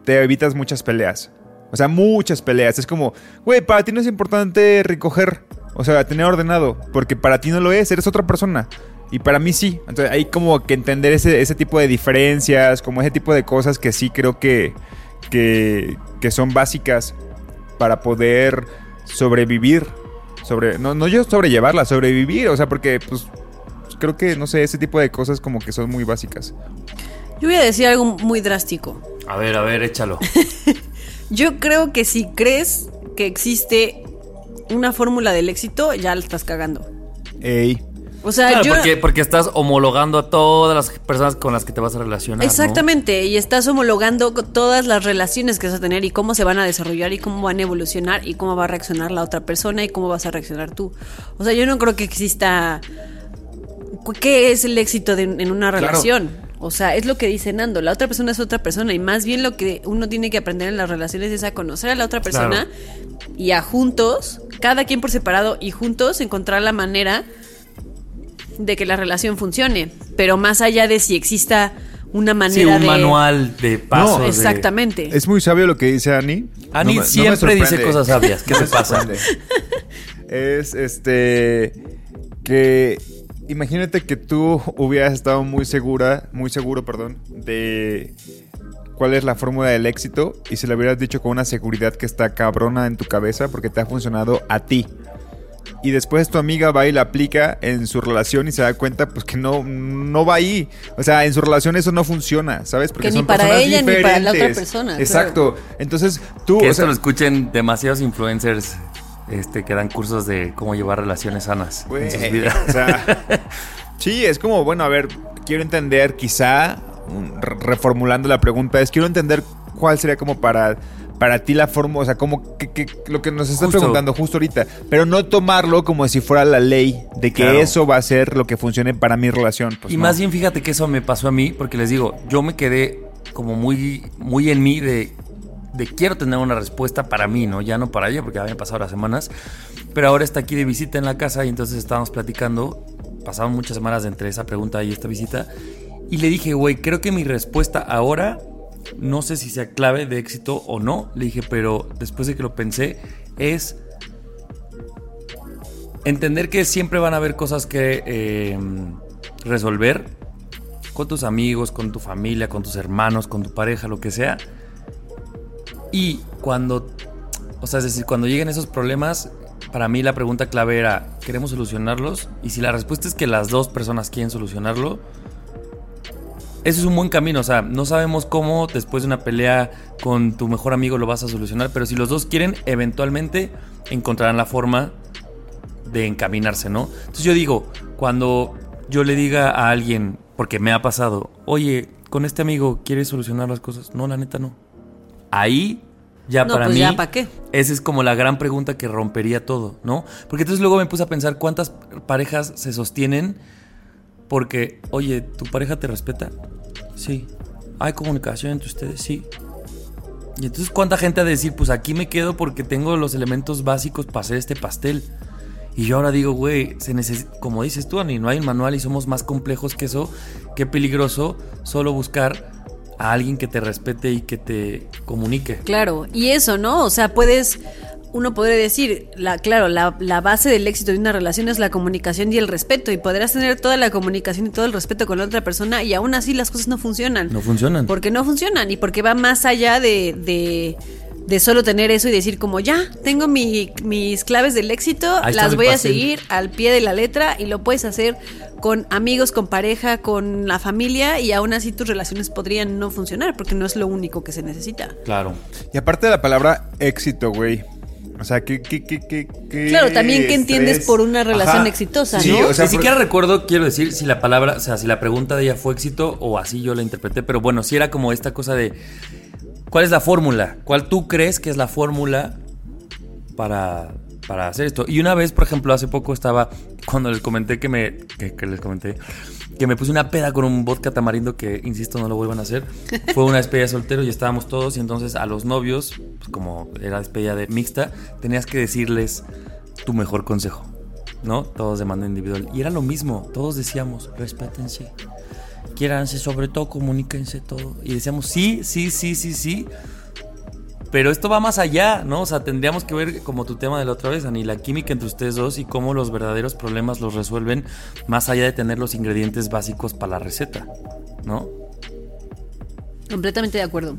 te evitas muchas peleas. O sea, muchas peleas. Es como, güey, para ti no es importante recoger, o sea, tener ordenado, porque para ti no lo es, eres otra persona. Y para mí sí. Entonces hay como que entender ese, ese tipo de diferencias, como ese tipo de cosas que sí creo que, que, que son básicas para poder sobrevivir. Sobre, no, no yo sobrellevarla, sobrevivir. O sea, porque pues creo que, no sé, ese tipo de cosas como que son muy básicas. Yo voy a decir algo muy drástico. A ver, a ver, échalo. Yo creo que si crees que existe una fórmula del éxito, ya la estás cagando. Ey. O sea, Claro, yo. porque, porque estás homologando a todas las personas con las que te vas a relacionar. ¿no? Exactamente, y estás homologando todas las relaciones que vas a tener y cómo se van a desarrollar y cómo van a evolucionar y cómo va a reaccionar la otra persona y cómo vas a reaccionar tú. O sea, yo no creo que exista... ¿Qué es el éxito de- en una Claro. O sea, es lo que dice Nando, la otra persona es otra persona y más bien lo que uno tiene que aprender en las relaciones es a conocer a la otra persona y a juntos, cada quien por separado y juntos encontrar la manera de que la relación funcione, pero más allá de si exista una Sí, manera un de manual de pasos. de- exactamente. Es muy sabio lo que dice Ani. Ani No no siempre dice cosas sabias. ¿Qué No te me pasa? Es este que imagínate que tú hubieras estado muy segura, muy seguro, perdón, de cuál es la fórmula del éxito y se lo hubieras dicho con una seguridad que está cabrona en tu cabeza porque te ha funcionado a ti. Y después tu amiga va y la aplica en su relación y se da cuenta pues que no, no va ahí. O sea, en su relación eso no funciona, ¿sabes? Porque Que ni son para personas ella ni para la otra persona, Exacto. Entonces tú... Que o esto lo escuchen demasiados influencers este, que dan cursos de cómo llevar relaciones sanas Güey, en sus vidas. o sea, sí, es como, bueno, a ver, quiero entender, quizá, reformulando la pregunta, es quiero entender cuál sería como para, para ti la forma, o sea, como que, que- lo que nos estás Justo. preguntando justo ahorita, pero no tomarlo como si fuera la ley de que Claro. eso va a ser lo que funcione para mi relación. Pues y no. más bien fíjate que eso me pasó a mí, porque les digo, yo me quedé como muy, muy en mí de, de quiero tener una respuesta para mí, ¿no? Ya no para ella, porque habían pasado las semanas. Pero ahora está aquí de visita en la casa y entonces estábamos platicando. Pasaron muchas semanas entre esa pregunta y esta visita. Y le dije, güey, creo que mi respuesta ahora, no sé si sea clave de éxito o no. Le dije, pero después de que lo pensé, es entender que siempre van a haber cosas que eh, resolver con tus amigos, con tu familia, con tus hermanos, con tu pareja, lo que sea. Y cuando, o sea, es decir, cuando lleguen esos problemas, para mí la pregunta clave era, ¿queremos solucionarlos? Y si la respuesta es que las dos personas quieren solucionarlo, eso es un buen camino. O sea, no sabemos cómo después de una pelea con tu mejor amigo lo vas a solucionar, pero si los dos quieren, eventualmente encontrarán la forma de encaminarse, ¿no? Entonces yo digo, cuando yo le diga a alguien, porque me ha pasado, oye, con este amigo quieres solucionar las cosas, no, la neta no. Ahí ya No, para pues mí, ya, ¿pa' qué? esa es como la gran pregunta que rompería todo, ¿no? Porque entonces luego me puse a pensar cuántas parejas se sostienen porque, oye, ¿tu pareja te respeta? Sí. ¿Hay comunicación entre ustedes? Sí. Y entonces, ¿cuánta gente de decir, pues aquí me quedo porque tengo los elementos básicos para hacer este pastel? Y yo ahora digo, güey, se neces- como dices tú, Ani, no hay un manual y somos más complejos que eso. Qué peligroso solo buscar a alguien que te respete y que te comunique. Claro, y eso, ¿no? O sea, puedes, uno podría decir, la, claro, la, la base del éxito de una relación es la comunicación y el respeto, y podrás tener toda la comunicación y todo el respeto con la otra persona, y aún así las cosas no funcionan. No funcionan. Porque no funcionan, y porque va más allá de, de, de solo tener eso y decir como, ya, tengo mi- mis claves del éxito, Ahí las voy a seguir al pie de la letra, y lo puedes hacer con amigos, con pareja, con la familia, y aún así tus relaciones podrían no funcionar, porque no es lo único que se necesita. Claro. Y aparte de la palabra éxito, güey. O sea, ¿qué, qué, qué, qué, qué Claro, también qué entiendes por una relación exitosa, Sí, ¿no? o sea, Ni siquiera recuerdo, quiero decir, si la palabra, o sea, si la pregunta de ella fue éxito o así yo la interpreté, pero bueno, si era como esta cosa de ¿cuál es la fórmula? ¿Cuál tú crees que es la fórmula para, para hacer esto? Y una vez, por ejemplo, hace poco estaba, cuando les comenté que me, que, que les comenté, que me puse una peda con un vodka tamarindo que, insisto, no lo vuelvan a hacer. Fue una despedida de soltero y estábamos todos y entonces a los novios, pues como era despedida de mixta, tenías que decirles tu mejor consejo. ¿no? Todos de manera individual. Y era lo mismo, todos decíamos, respétense, quiéranse, sobre todo comuníquense todo. Y decíamos, sí, sí, sí, sí, sí. Pero esto va más allá, ¿no? O sea, tendríamos que ver como tu tema de la otra vez, Ani, la química entre ustedes dos y cómo los verdaderos problemas los resuelven más allá de tener los ingredientes básicos para la receta, ¿no? Completamente de acuerdo.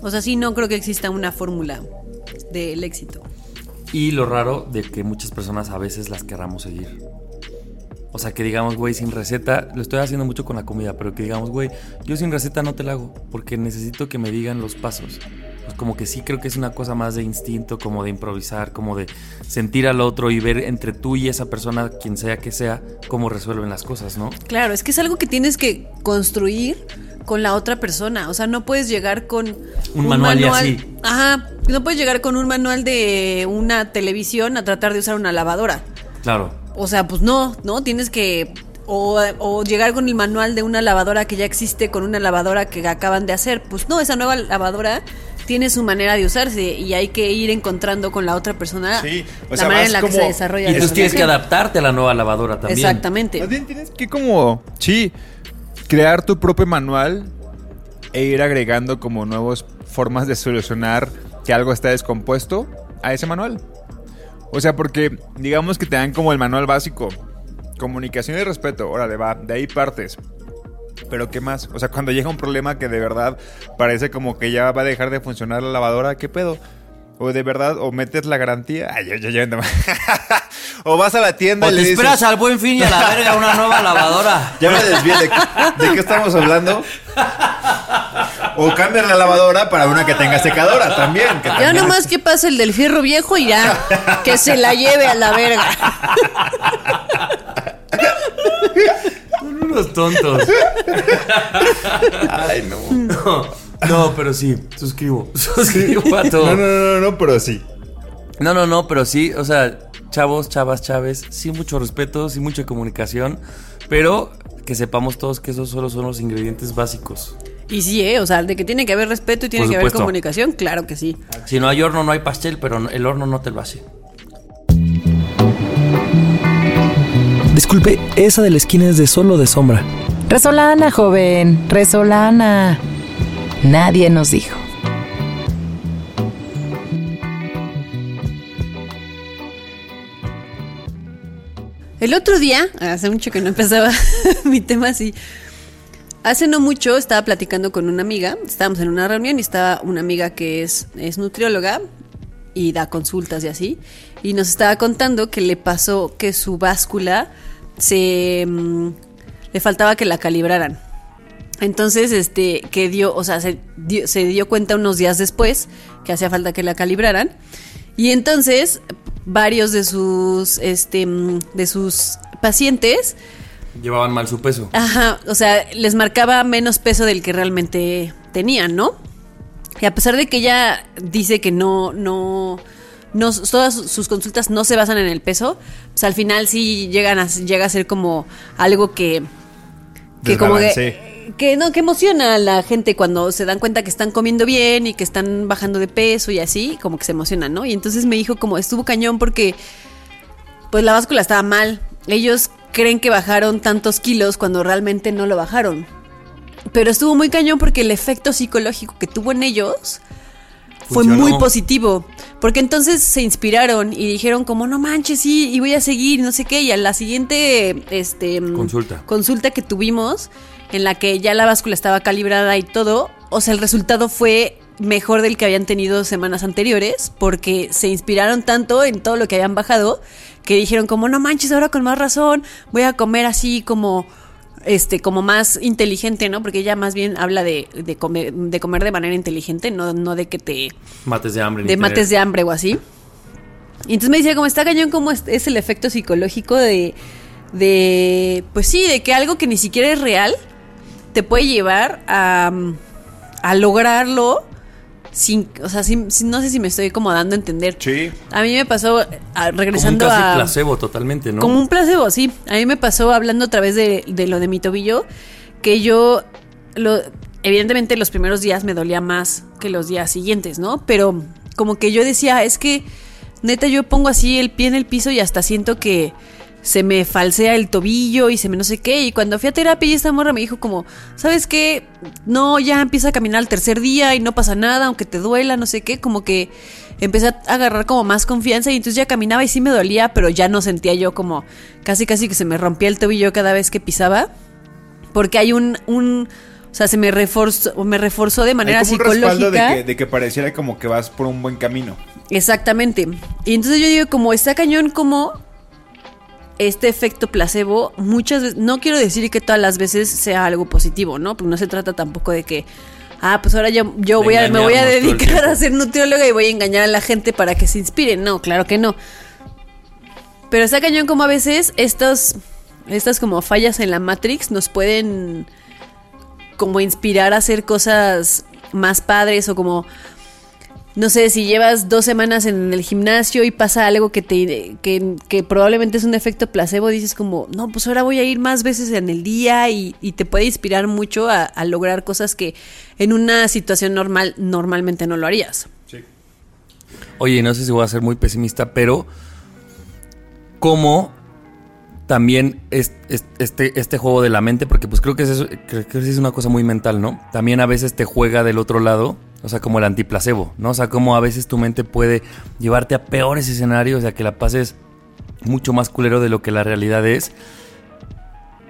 O sea, sí, no creo que exista una fórmula del éxito. Y lo raro de que muchas personas a veces las querramos seguir. O sea, que digamos, güey, sin receta, lo estoy haciendo mucho con la comida, pero que digamos, güey, yo sin receta no te la hago, porque necesito que me digan los pasos. pues como que sí creo que es una cosa más de instinto, como de improvisar, como de sentir al otro y ver entre tú y esa persona, quien sea que sea, cómo resuelven las cosas, ¿no? Claro, es que es algo que tienes que construir con la otra persona. O sea, no puedes llegar con Un manual y así. Ajá. No puedes llegar con un manual de una televisión a tratar de usar una lavadora. Claro. O sea, pues no, ¿no? Tienes que. O, o llegar con el manual de una lavadora que ya existe con una lavadora que acaban de hacer. Pues no, esa nueva lavadora tiene su manera de usarse y hay que ir encontrando con la otra persona Sí, o la sea, manera en la que se desarrolla. Y entonces tienes que adaptarte a la nueva lavadora también. Exactamente. Más bien tienes que como, sí, crear tu propio manual e ir agregando como nuevas formas de solucionar que algo está descompuesto a ese manual. O sea, porque digamos que te dan como el manual básico. Comunicación y respeto, órale, va, de ahí partes. Pero ¿qué más? O sea, cuando llega un problema que de verdad parece como que ya va a dejar de funcionar la lavadora, ¿qué pedo? O de verdad, o metes la garantía. Ay, ya, ya, ya, o vas a la tienda O y te le dices. esperas al buen fin y a la verga una nueva lavadora. Ya me desvié de, de qué estamos hablando. O cambian la lavadora para una que tenga secadora también. que Ya también- nomás que pase el del fierro viejo y ya, que se la lleve a la verga. Son unos tontos. Ay, no. No, no, pero sí, suscribo. Suscribo a todo. No, no, no, no, pero sí. No, no, no, pero sí, o sea, chavos, chavas, chaves, sí mucho respeto, sí mucha comunicación, pero que sepamos todos que esos solo son los ingredientes básicos. Y sí, ¿eh? O sea, de que tiene que haber respeto y tiene que haber comunicación, claro que sí. Si no hay horno, no hay pastel, pero el horno no te lo hace. Disculpe, esa de la esquina es de sol o de sombra. Resolana, joven, resolana. Nadie nos dijo. El otro día, hace mucho que no empezaba mi tema así. Hace no mucho estaba platicando con una amiga, estábamos en una reunión y estaba una amiga que es, es nutrióloga y da consultas y así, y nos estaba contando que le pasó que su báscula se mm, le faltaba que la calibraran. Entonces, este, que dio, o sea, se dio, se dio cuenta unos días después que hacía falta que la calibraran. Y entonces, varios de sus, este, mm, de sus pacientes, Llevaban mal su peso. ajá, o sea, les marcaba menos peso del que realmente tenían, ¿no? Y a pesar de que ella dice que no, no, no, todas sus consultas no se basan en el peso, pues al final sí llegan a, llega a ser como algo que, que como que, que no, que emociona a la gente cuando se dan cuenta que están comiendo bien y que están bajando de peso y así, como que se emocionan, ¿no? Y entonces me dijo como estuvo cañón porque pues la báscula estaba mal. Ellos creen que bajaron tantos kilos cuando realmente no lo bajaron. Pero estuvo muy cañón porque el efecto psicológico que tuvo en ellos fue muy positivo. Porque entonces se inspiraron y dijeron como, no manches, sí, y voy a seguir, no sé qué. Y a la siguiente este, mm, Consulta. consulta que tuvimos, en la que ya la báscula estaba calibrada y todo, o sea, el resultado fue mejor del que habían tenido semanas anteriores, porque se inspiraron tanto en todo lo que habían bajado, que dijeron como, no manches, ahora con más razón, voy a comer así como este, como más inteligente, ¿no? Porque ella más bien habla de, de comer, de comer de manera inteligente, no, no de que te Mates de hambre. de tener- mates de hambre o así. Y entonces me decía, como está cañón, como es, es el efecto psicológico de, de, pues sí, de que algo que ni siquiera es real te puede llevar a, a lograrlo sin, o sea, sin- sin- no sé si me estoy como dando a entender. Sí. A mí me pasó, a- Como un regresando casi a... placebo totalmente, ¿no? Como un placebo, sí. A mí me pasó hablando otra vez de, de lo de mi tobillo, que yo, lo, evidentemente los primeros días me dolía más que los días siguientes, ¿no? Pero como que yo decía, es que neta yo pongo así el pie en el piso y hasta siento que se me falsea el tobillo y se me no sé qué. Y cuando fui a terapia y esta morra me dijo como, ¿sabes qué? No, ya empieza a caminar al tercer día y no pasa nada, aunque te duela, no sé qué. Como que empecé a agarrar como más confianza y entonces ya caminaba y sí me dolía, pero ya no sentía yo como casi casi que se me rompía el tobillo cada vez que pisaba. Porque hay un, un o sea, se me reforzó, me reforzó de manera Hay como un respaldo psicológica. de que, de que pareciera como que vas por un buen camino. Exactamente. Y entonces yo digo, como está cañón, como este efecto placebo, muchas veces, no quiero decir que todas las veces sea algo positivo, ¿no? Porque no se trata tampoco de que ah, pues ahora yo, yo voy a, me voy a dedicar a ser nutrióloga y voy a engañar a la gente para que se inspiren. No, claro que no. Pero está cañón como a veces estos, estas como fallas en la Matrix nos pueden como inspirar a hacer cosas más padres o como no sé, si llevas dos semanas en el gimnasio y pasa algo que te que, que probablemente es un efecto placebo, dices como, no, pues ahora voy a ir más veces en el día y, y te puede inspirar mucho a, a lograr cosas que en una situación normal normalmente no lo harías. Oye, no sé si voy a ser muy pesimista, pero cómo también es, es- este, este juego de la mente, porque pues creo que, es eso- creo que es una cosa muy mental, ¿no? También a veces te juega del otro lado, o sea, como el antiplacebo, ¿no? O sea, como a veces tu mente puede llevarte a peores escenarios, o sea, que la pases mucho más culero de lo que la realidad es.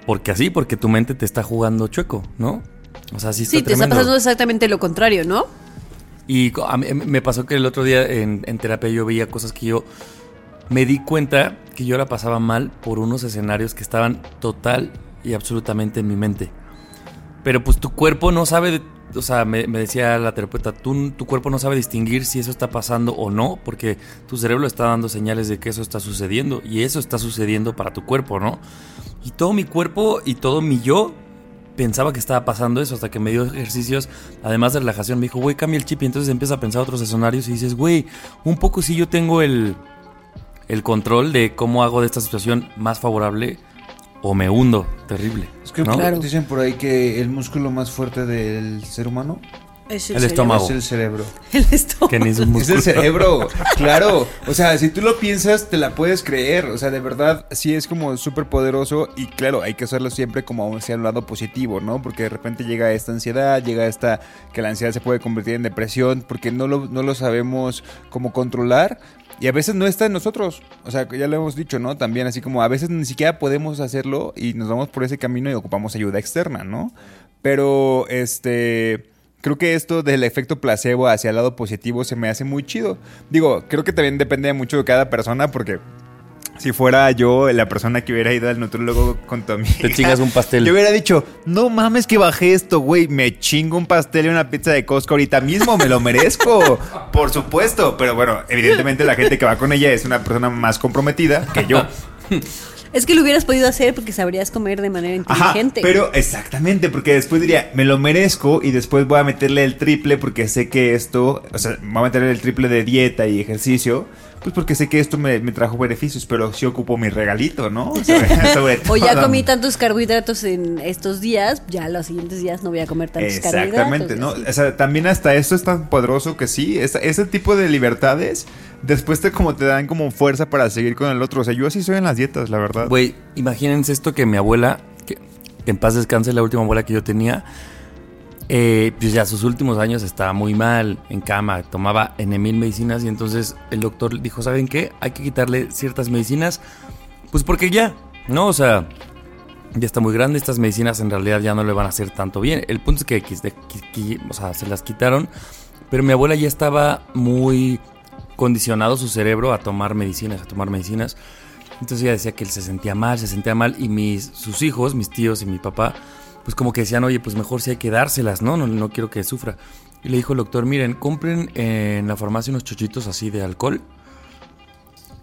Porque así, porque tu mente te está jugando chueco, ¿no? O sea, sí está Sí, te está pasando exactamente lo contrario, ¿no? Y a mí- me pasó que el otro día en, en terapia yo veía cosas que yo me di cuenta que yo la pasaba mal por unos escenarios que estaban total y absolutamente en mi mente. Pero pues tu cuerpo no sabe, de- o sea, me, decía la terapeuta, tú, tu cuerpo no sabe distinguir si eso está pasando o no, porque tu cerebro está dando señales de que eso está sucediendo y eso está sucediendo para tu cuerpo, ¿no? Y todo mi cuerpo y todo mi yo pensaba que estaba pasando eso hasta que me dio ejercicios, además de relajación, me dijo, güey, cambia el chip y entonces empieza a pensar otros escenarios y dices, güey, un poco sí yo tengo el, el control de cómo hago de esta situación más favorable o me hundo, terrible. Es que ¿no? Claro. dicen por ahí que el músculo más fuerte del ser humano Es El estómago. es el cerebro. El estómago. Que ni es un Es el cerebro, claro. O sea, si tú lo piensas, te la puedes creer. O sea, de verdad. Sí, es como súper poderoso y claro, hay que hacerlo siempre como hacia un lado positivo, ¿no? Porque de repente llega esta ansiedad, llega esta que la ansiedad se puede convertir en depresión porque no lo, no lo sabemos cómo controlar y a veces no está en nosotros. O sea, ya lo hemos dicho, ¿no? También así como a veces ni siquiera podemos hacerlo y nos vamos por ese camino y ocupamos ayuda externa, ¿no? Pero este... Creo que esto del efecto placebo hacia el lado positivo se me hace muy chido. Digo, creo que también depende mucho de cada persona porque si fuera yo la persona que hubiera ido al nutriólogo con tu amiga. Te chingas un pastel. Yo hubiera dicho, no mames que bajé esto, güey. Me chingo un pastel y una pizza de Costco ahorita mismo, me lo merezco. Por supuesto. Pero bueno, evidentemente la gente que va con ella es una persona más comprometida que yo. Es que lo hubieras podido hacer porque sabrías comer de manera Ajá, inteligente. pero exactamente, porque después diría, me lo merezco y después voy a meterle el triple porque sé que esto, o sea, voy a meterle el triple de dieta y ejercicio, pues porque sé que esto me, me trajo beneficios, pero sí ocupo mi regalito, ¿no? Sobre, sobre O ya comí tantos carbohidratos en estos días, ya los siguientes días no voy a comer tantos Exactamente, carbohidratos. ¿no? y así. O sea, también hasta esto es tan poderoso que sí, esa- ese tipo de libertades después te como te dan como fuerza para seguir con el otro. O sea, yo así soy en las dietas, la verdad. Güey, imagínense esto que mi abuela, que en paz descanse la última abuela que yo tenía, eh, pues ya sus últimos años estaba muy mal, en cama, tomaba N mil medicinas y entonces el doctor dijo, ¿saben qué? Hay que quitarle ciertas medicinas, pues porque ya, ¿no? O sea, ya está muy grande, estas medicinas en realidad ya no le van a hacer tanto bien. El punto es que, qui- qui- o sea, se las quitaron, pero mi abuela ya estaba muy condicionado su cerebro a tomar medicinas, a tomar medicinas. Entonces ella decía que él se sentía mal, se sentía mal y mis sus hijos, mis tíos y mi papá, pues como que decían, oye, pues mejor si hay que dárselas, ¿no? No, no quiero que sufra. Y le dijo el doctor, miren, compren en la farmacia unos chochitos así de alcohol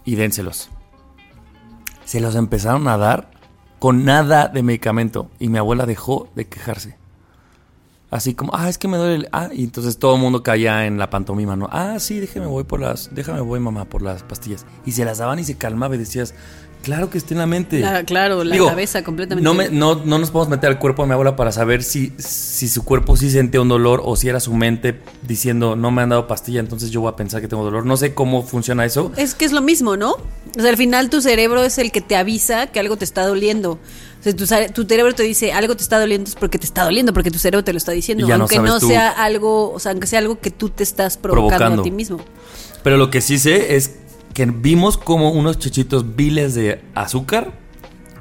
y dénselos. Se los empezaron a dar con nada de medicamento y mi abuela dejó de quejarse. Así como, ah, es que me duele el... Ah, y entonces todo el mundo caía en la pantomima, ¿no? Ah, sí, déjame voy por las... Déjame voy, mamá, por las pastillas. Y se las daban y se calmaba y decías, claro que está en la mente. La- claro, la Digo, cabeza completamente. No, me- no, no nos podemos meter al cuerpo de mi abuela para saber si, si su cuerpo sí sentía un dolor o si era su mente diciendo, no me han dado pastilla, entonces yo voy a pensar que tengo dolor. No sé cómo funciona eso. Es que es lo mismo, ¿no? O sea, al final tu cerebro es el que te avisa que algo te está doliendo. O sea, tu, tu cerebro te dice algo te está doliendo es porque te está doliendo, porque tu cerebro te lo está diciendo. No aunque no sea algo, o sea, aunque sea algo que tú te estás provocando, Provocando. a ti mismo. Pero lo que sí sé es que vimos como unos chichitos viles de azúcar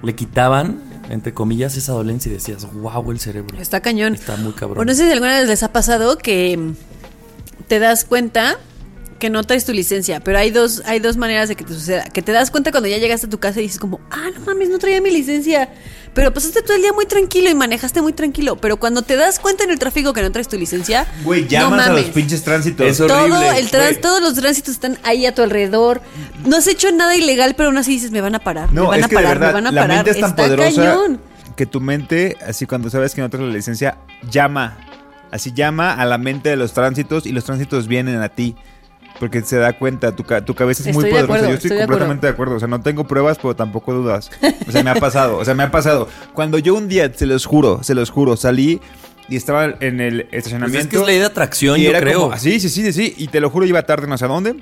le quitaban, entre comillas, esa dolencia y decías, wow, el cerebro. Está cañón. Está muy cabrón. No sé si alguna vez les ha pasado que te das cuenta que no traes tu licencia, pero hay dos, hay dos maneras de que te suceda. Que te das cuenta cuando ya llegaste a tu casa y dices como, ah, no mames, no traía mi licencia. Pero pasaste todo el día muy tranquilo y manejaste muy tranquilo. Pero cuando te das cuenta en el tráfico que no traes tu licencia, Güey, no llamas a los pinches tránsitos. Todo el trans, todos los tránsitos están ahí a tu alrededor. No has hecho nada ilegal, pero aún así dices, me van a parar, me No, van es a que de parar, verdad, me van a la parar. mente es tan Está poderosa cañón. que tu mente, así cuando sabes que no traes la licencia, llama. Así llama a la mente de los tránsitos y los tránsitos vienen a ti. Porque se da cuenta, tu, ca- tu cabeza es muy Estoy de poderosa. acuerdo, Yo estoy, estoy de completamente de acuerdo. O sea, no tengo pruebas, pero tampoco dudas. O sea, me ha pasado. O sea, me ha pasado. Cuando yo un día, se los juro, se los juro, salí y estaba en el Pues estacionamiento. es que es ley de atracción, y yo era creo. como, sí, sí, sí, sí. Y te lo juro, iba tarde no sé a dónde.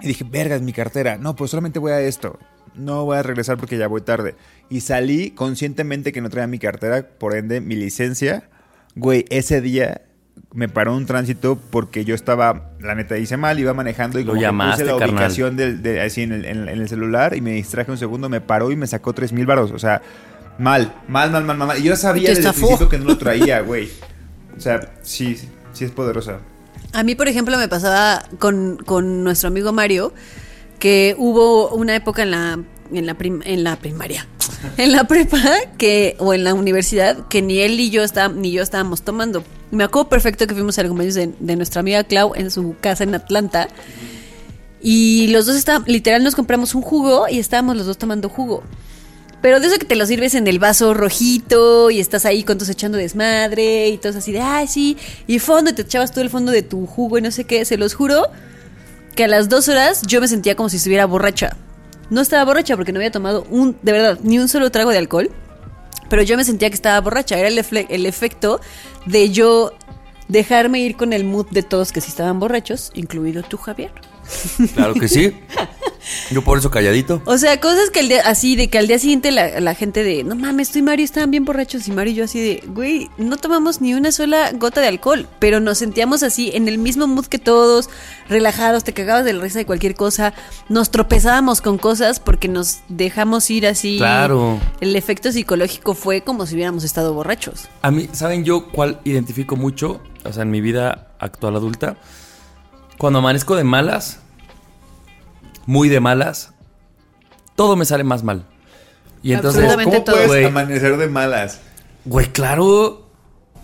Y dije, verga, es mi cartera. No, pues solamente voy a esto. No voy a regresar porque ya voy tarde. Y salí conscientemente que no traía mi cartera, por ende, mi licencia. Güey, ese día me paró un tránsito porque yo estaba, la neta hice mal, iba manejando y Lo como llamaste, puse la carnal. ubicación del, de, así en el, en- en el celular y me distraje un segundo, me paró y me sacó tres mil baros. O sea, mal, mal, mal, mal, mal. Y yo sabía desde el principio que no lo traía, güey. O sea, sí, sí es poderosa. A mí, por ejemplo, me pasaba con, con nuestro amigo Mario que hubo una época en la, en la, prim- en la primaria, en la prepa que, o en la universidad que ni él y yo está, ni yo estábamos tomando. Me acuerdo perfecto que fuimos al cumpleaños de, de nuestra amiga Clau en su casa en Atlanta. Y los dos estábamos, literal nos compramos un jugo y estábamos los dos tomando jugo. Pero de eso que te lo sirves en el vaso rojito y estás ahí con tus echando desmadre y todos así de, ay, sí, y fondo, te echabas todo el fondo de tu jugo y no sé qué, se los juro que a las dos horas yo me sentía como si estuviera borracha. No estaba borracha porque no había tomado un, de verdad, ni un solo trago de alcohol, pero yo me sentía que estaba borracha. Era el, el efecto de yo dejarme ir con el mood de todos que sí estaban borrachos, incluido tú, Javier. Claro que sí. Yo por eso calladito. O sea, cosas que al día, así, de que al día siguiente la, la gente de, no mames, tú y Mario estaban bien borrachos. Y Mario y yo así de, güey, no tomamos ni una sola gota de alcohol, pero nos sentíamos así, en el mismo mood que todos, relajados, te cagabas de la risa de cualquier cosa. Nos tropezábamos con cosas porque nos dejamos ir así. Claro. El efecto psicológico fue como si hubiéramos estado borrachos. A mí, ¿saben yo cuál identifico mucho? O sea, en mi vida actual adulta. Cuando amanezco de malas, muy de malas, todo me sale más mal. Y entonces, Absolutamente ¿Cómo todo. puedes Güey. amanecer de malas? güey, claro.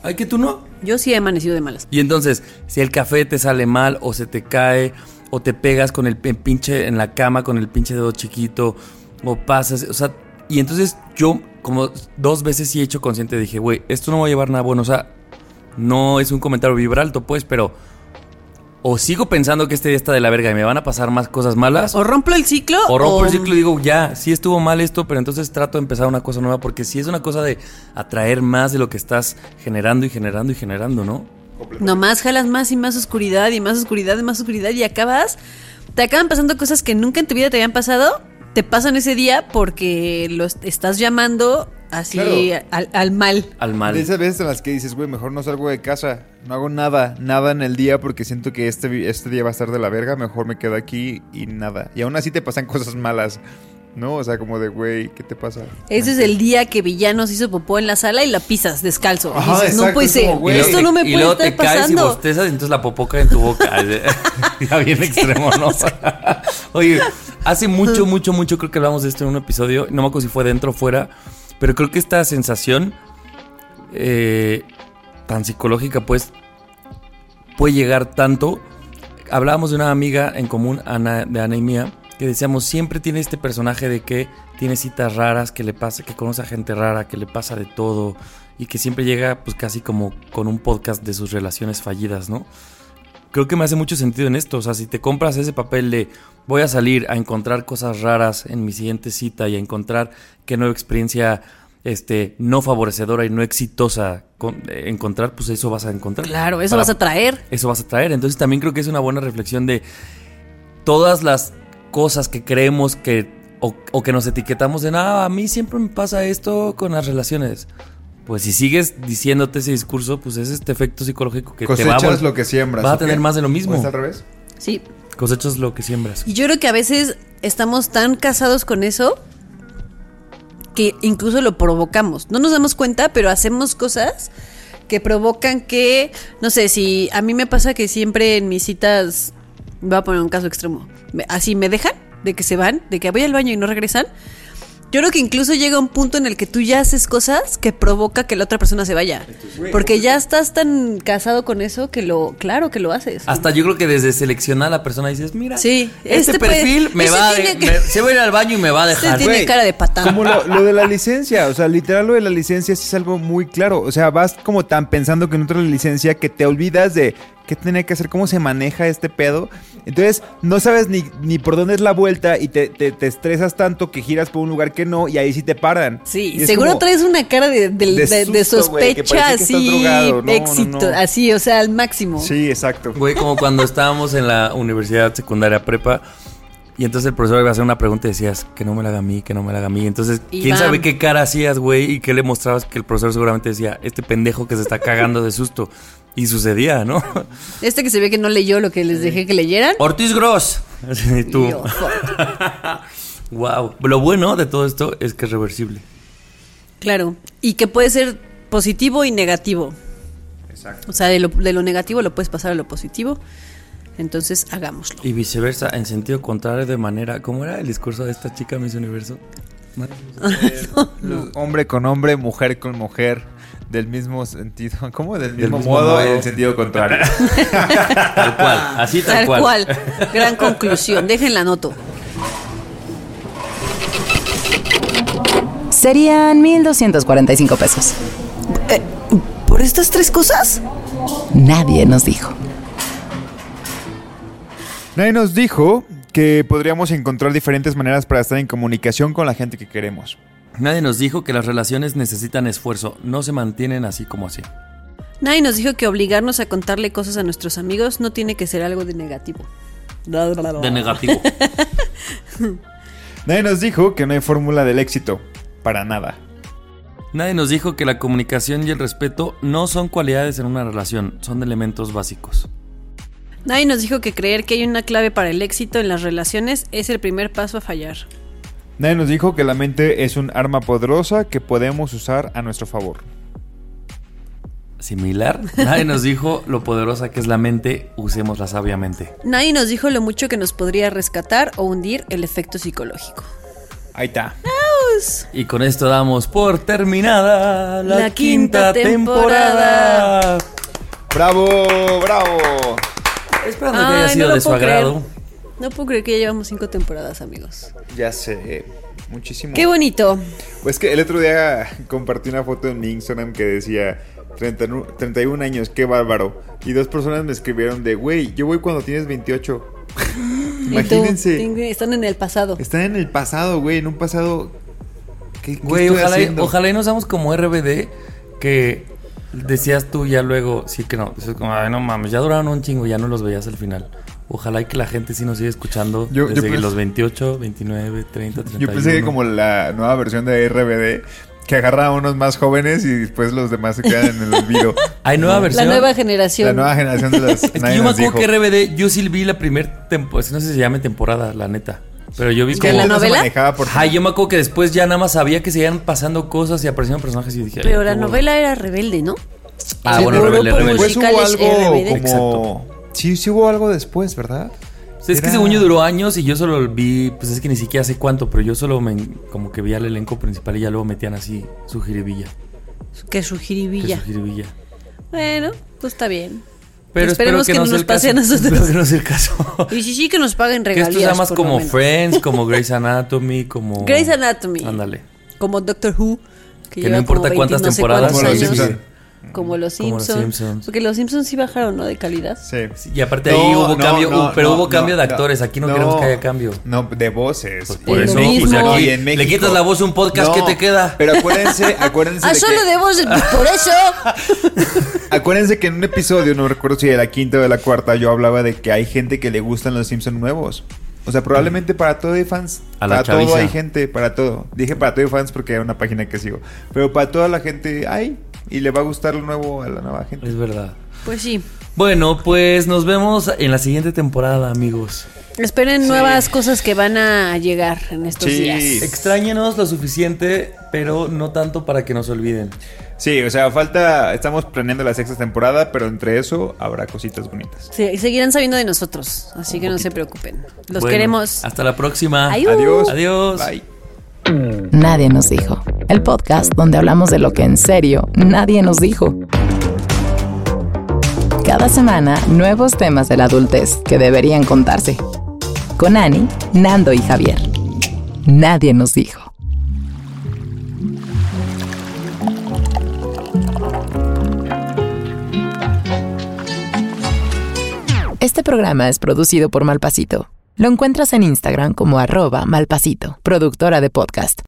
Ay, que tú no. Yo sí he amanecido de malas. Y entonces, si el café te sale mal o se te cae o te pegas con el pinche en la cama con el pinche dedo chiquito o pasas, o sea, y entonces yo como dos veces sí he hecho consciente dije, güey, esto no va a llevar nada bueno, o sea, no es un comentario vibralto, pues, pero o sigo pensando que este día está de la verga y me van a pasar más cosas malas O rompo el ciclo. o rompo el ciclo y digo, ya, sí estuvo mal esto, pero entonces trato de empezar una cosa nueva, porque si es una cosa de atraer más de lo que estás generando y generando y generando, ¿no? Nomás jalas más y más oscuridad y más oscuridad y más oscuridad y acabas. Te acaban pasando cosas que nunca en tu vida te habían pasado. Te pasan ese día porque lo est- estás llamando así Claro. al, al mal. Al mal. De esas veces en las que dices, güey, mejor no salgo de casa, no hago nada, nada en el día porque siento que este, este día va a estar de la verga, mejor me quedo aquí y nada. Y aún así te pasan cosas malas, ¿no? O sea, como de, güey, ¿qué te pasa? Ese es el día que Villanos hizo popó en la sala y la pisas descalzo. Y Ajá, dices, no puede es ser. como. Esto no me y puede luego estar te caes y bostezas y entonces la popó cae en tu boca. ya bien extremo, ¿no? Oye, hace mucho, mucho, mucho creo que hablamos de esto en un episodio. No me acuerdo si fue dentro o fuera. Pero creo que esta sensación eh, tan psicológica, pues, puede llegar tanto. Hablábamos de una amiga en común, Ana, de Ana y mía, que decíamos, siempre tiene este personaje de que tiene citas raras, que le pasa, que conoce a gente rara, que le pasa de todo, y que siempre llega, pues, casi como con un podcast de sus relaciones fallidas, ¿no? Creo que me hace mucho sentido en esto. O sea, si te compras ese papel de voy a salir a encontrar cosas raras en mi siguiente cita y a encontrar qué nueva experiencia este, no favorecedora y no exitosa con- eh, encontrar, pues eso vas a encontrar. Claro, eso Para- vas a traer. Eso vas a traer. Entonces también creo que es una buena reflexión de todas las cosas que creemos que o, o que nos etiquetamos de nada, a mí siempre me pasa esto con las relaciones. Pues si sigues diciéndote ese discurso, pues es este efecto psicológico que te va a Cosechas lo que siembras. Vas a tener más de lo mismo. ¿O es al revés? Sí. Cosechas lo que siembras. Y yo creo que a veces estamos tan casados con eso que incluso lo provocamos. No nos damos cuenta, pero hacemos cosas que provocan que, no sé, si a mí me pasa que siempre en mis citas, voy a poner un caso extremo, así me dejan, de que se van, de que voy al baño y no regresan. Yo creo que incluso llega un punto en el que tú ya haces cosas que provoca que la otra persona se vaya. Porque ya estás tan casado con eso que lo, claro que lo haces. Hasta yo creo que desde seleccionar a la persona dices, mira, Sí, este, este puede- perfil me va a de- tiene que- me- se va a ir al baño y me va a Este dejar. tiene Güey, cara de patán. Como lo, lo de la licencia, o sea, literal lo de la licencia sí es algo muy claro. O sea, vas como tan pensando que no traes la licencia que te olvidas de qué tiene que hacer, cómo se maneja este pedo. Entonces, no sabes ni, ni por dónde es la vuelta y te, te- te estresas tanto que giras por un lugar que no y ahí sí te paran. Sí, Y seguro como- traes una cara de, de- sospecha estás así. No, no, éxito, no. así, o sea, al máximo. Sí, exacto. Güey, como cuando estábamos en la universidad secundaria prepa y entonces el profesor iba a hacer una pregunta y decías que no me la haga a mí, que no me la haga a mí. Entonces, Y ¿quién bam. sabe qué cara hacías, güey? Y qué le mostrabas que el profesor seguramente decía, este pendejo que se está cagando de susto. Y sucedía, ¿no? Este que se ve que no leyó lo que les dejé que leyeran. Ortiz Gross. Así, tú. Yo, wow. Lo bueno de todo esto es que es reversible. Claro, y que puede ser positivo y negativo. Exacto. O sea, de lo, de lo negativo lo puedes pasar a lo positivo. Entonces, hagámoslo. Y viceversa, en sentido contrario, de manera. ¿Cómo era el discurso de esta chica Miss Universo? Hombre con hombre, mujer con mujer, del mismo sentido. ¿Cómo? Del mismo, mismo modo, modo. en sentido contrario. Tal cual, así tal, Tal cual. cual. Gran conclusión. Déjenla anoto. Serían 1.245 pesos. ¿Por estas tres cosas? Nadie nos dijo. Nadie nos dijo que podríamos encontrar diferentes maneras para estar en comunicación con la gente que queremos. Nadie nos dijo que las relaciones necesitan esfuerzo, no se mantienen así como así. Nadie nos dijo que obligarnos a contarle cosas a nuestros amigos no tiene que ser algo de negativo. De negativo. Nadie nos dijo que no hay fórmula del éxito. Para nada. Nadie nos dijo que la comunicación y el respeto no son cualidades en una relación, son elementos básicos. Nadie nos dijo que creer que hay una clave para el éxito en las relaciones es el primer paso a fallar. Nadie nos dijo que la mente es un arma poderosa que podemos usar a nuestro favor. Similar, nadie nos dijo lo poderosa que es la mente, usémosla sabiamente. Nadie nos dijo lo mucho que nos podría rescatar o hundir el efecto psicológico. Ahí está. Y con esto damos por terminada la, La quinta, quinta temporada. ¡Bravo! ¡Bravo! Esperando que Ay, haya no sido lo de su creer. agrado. No puedo creer que ya llevamos cinco temporadas, amigos. Ya sé. Muchísimo. Qué bonito. Pues que el otro día compartí una foto en mi Instagram que decía 31 31 años, qué bárbaro. Y dos personas me escribieron de, güey, yo voy cuando tienes 28. Y tú, Imagínense. están en el pasado. Están en el pasado, güey, en un pasado... ¿Qué, qué Güey, estoy ojalá, y- ojalá y no seamos como RBD que decías tú ya luego, sí que no, dices como, ay no mames, ya duraron un chingo, ya no los veías al final. Ojalá y que la gente sí nos siga escuchando Yo- yo desde pens- los 28, 29, 30, 31. Yo pensé que como la nueva versión de RBD, que agarra a unos más jóvenes y después los demás se quedan en el olvido. Hay nueva No. La versión. nueva generación. La nueva generación de las... Es que yo me acuerdo dijo. que RBD, yo sí vi la primer temporada, no sé si se llame temporada, la neta. Pero yo vi como... ¿De la novela? manejaba por... Ay, yo me acuerdo que después ya nada más sabía que seguían pasando cosas y aparecían personajes y dije... Pero la huevo. novela era rebelde, ¿no? Ah, bueno, Seguro Rebelde, Rebelde. Después hubo algo como... Sí, sí hubo algo después, ¿verdad? O sea, es que Era- según yo duró años y yo solo vi, pues es que ni siquiera sé cuánto, pero yo solo me, como que vi al elenco principal y ya luego metían así su jiribilla. Que su que jiribilla. su jiribilla. Bueno, pues está bien. Pero Esperemos espero que, que no nos pase caso. a nosotros. Espero que no sea el caso. Y sí, sí, que nos paguen que regalías. esto sea más como. Friends, como Grey's Anatomy, como... Grey's Anatomy. Ándale. Como Doctor Who. Que lleva no importa como cuántas 20 no sé temporadas, Como los cuántos años. Como los Como los Simpsons. Porque los Simpsons sí bajaron, ¿no? De calidad. Sí. Y aparte No, ahí hubo no, cambio, no, uh, pero no, hubo cambio no, de actores. Aquí no, No. queremos que haya cambio. No, de voces. Pues por eso, pues aquí le quitas la voz a un podcast, ¿qué te queda? Pero acuérdense, acuérdense Ah, de solo que, de voz, por eso. acuérdense que en un episodio, no recuerdo si de la quinta o de la cuarta, yo hablaba de que hay gente que le gustan los Simpsons nuevos. O sea, probablemente para todo hay fans. A la para todo hay gente, para todo. Dije para todo hay fans porque era una página que sigo. Pero para toda la gente hay. Y le va a gustar lo nuevo a la nueva gente. Es verdad. Pues sí. Bueno, pues nos vemos en la siguiente temporada, amigos. Esperen nuevas cosas que van a llegar en estos Sí. días. Extrañenos lo suficiente, pero no tanto para que nos olviden. Sí, o sea, falta. Estamos planeando la sexta temporada, pero entre eso habrá cositas bonitas. Sí, y seguirán sabiendo de nosotros, así que no se preocupen. Los Bueno, queremos. Hasta la próxima. Adiós. Adiós. Adiós. Bye. Nadie nos dijo. El podcast donde hablamos de lo que en serio nadie nos dijo. Cada semana, nuevos temas de la adultez que deberían contarse. Con Ani, Nando y Javier. Nadie nos dijo. Este programa es producido por Malpasito. Lo encuentras en Instagram como arroba malpasito, productora de podcast.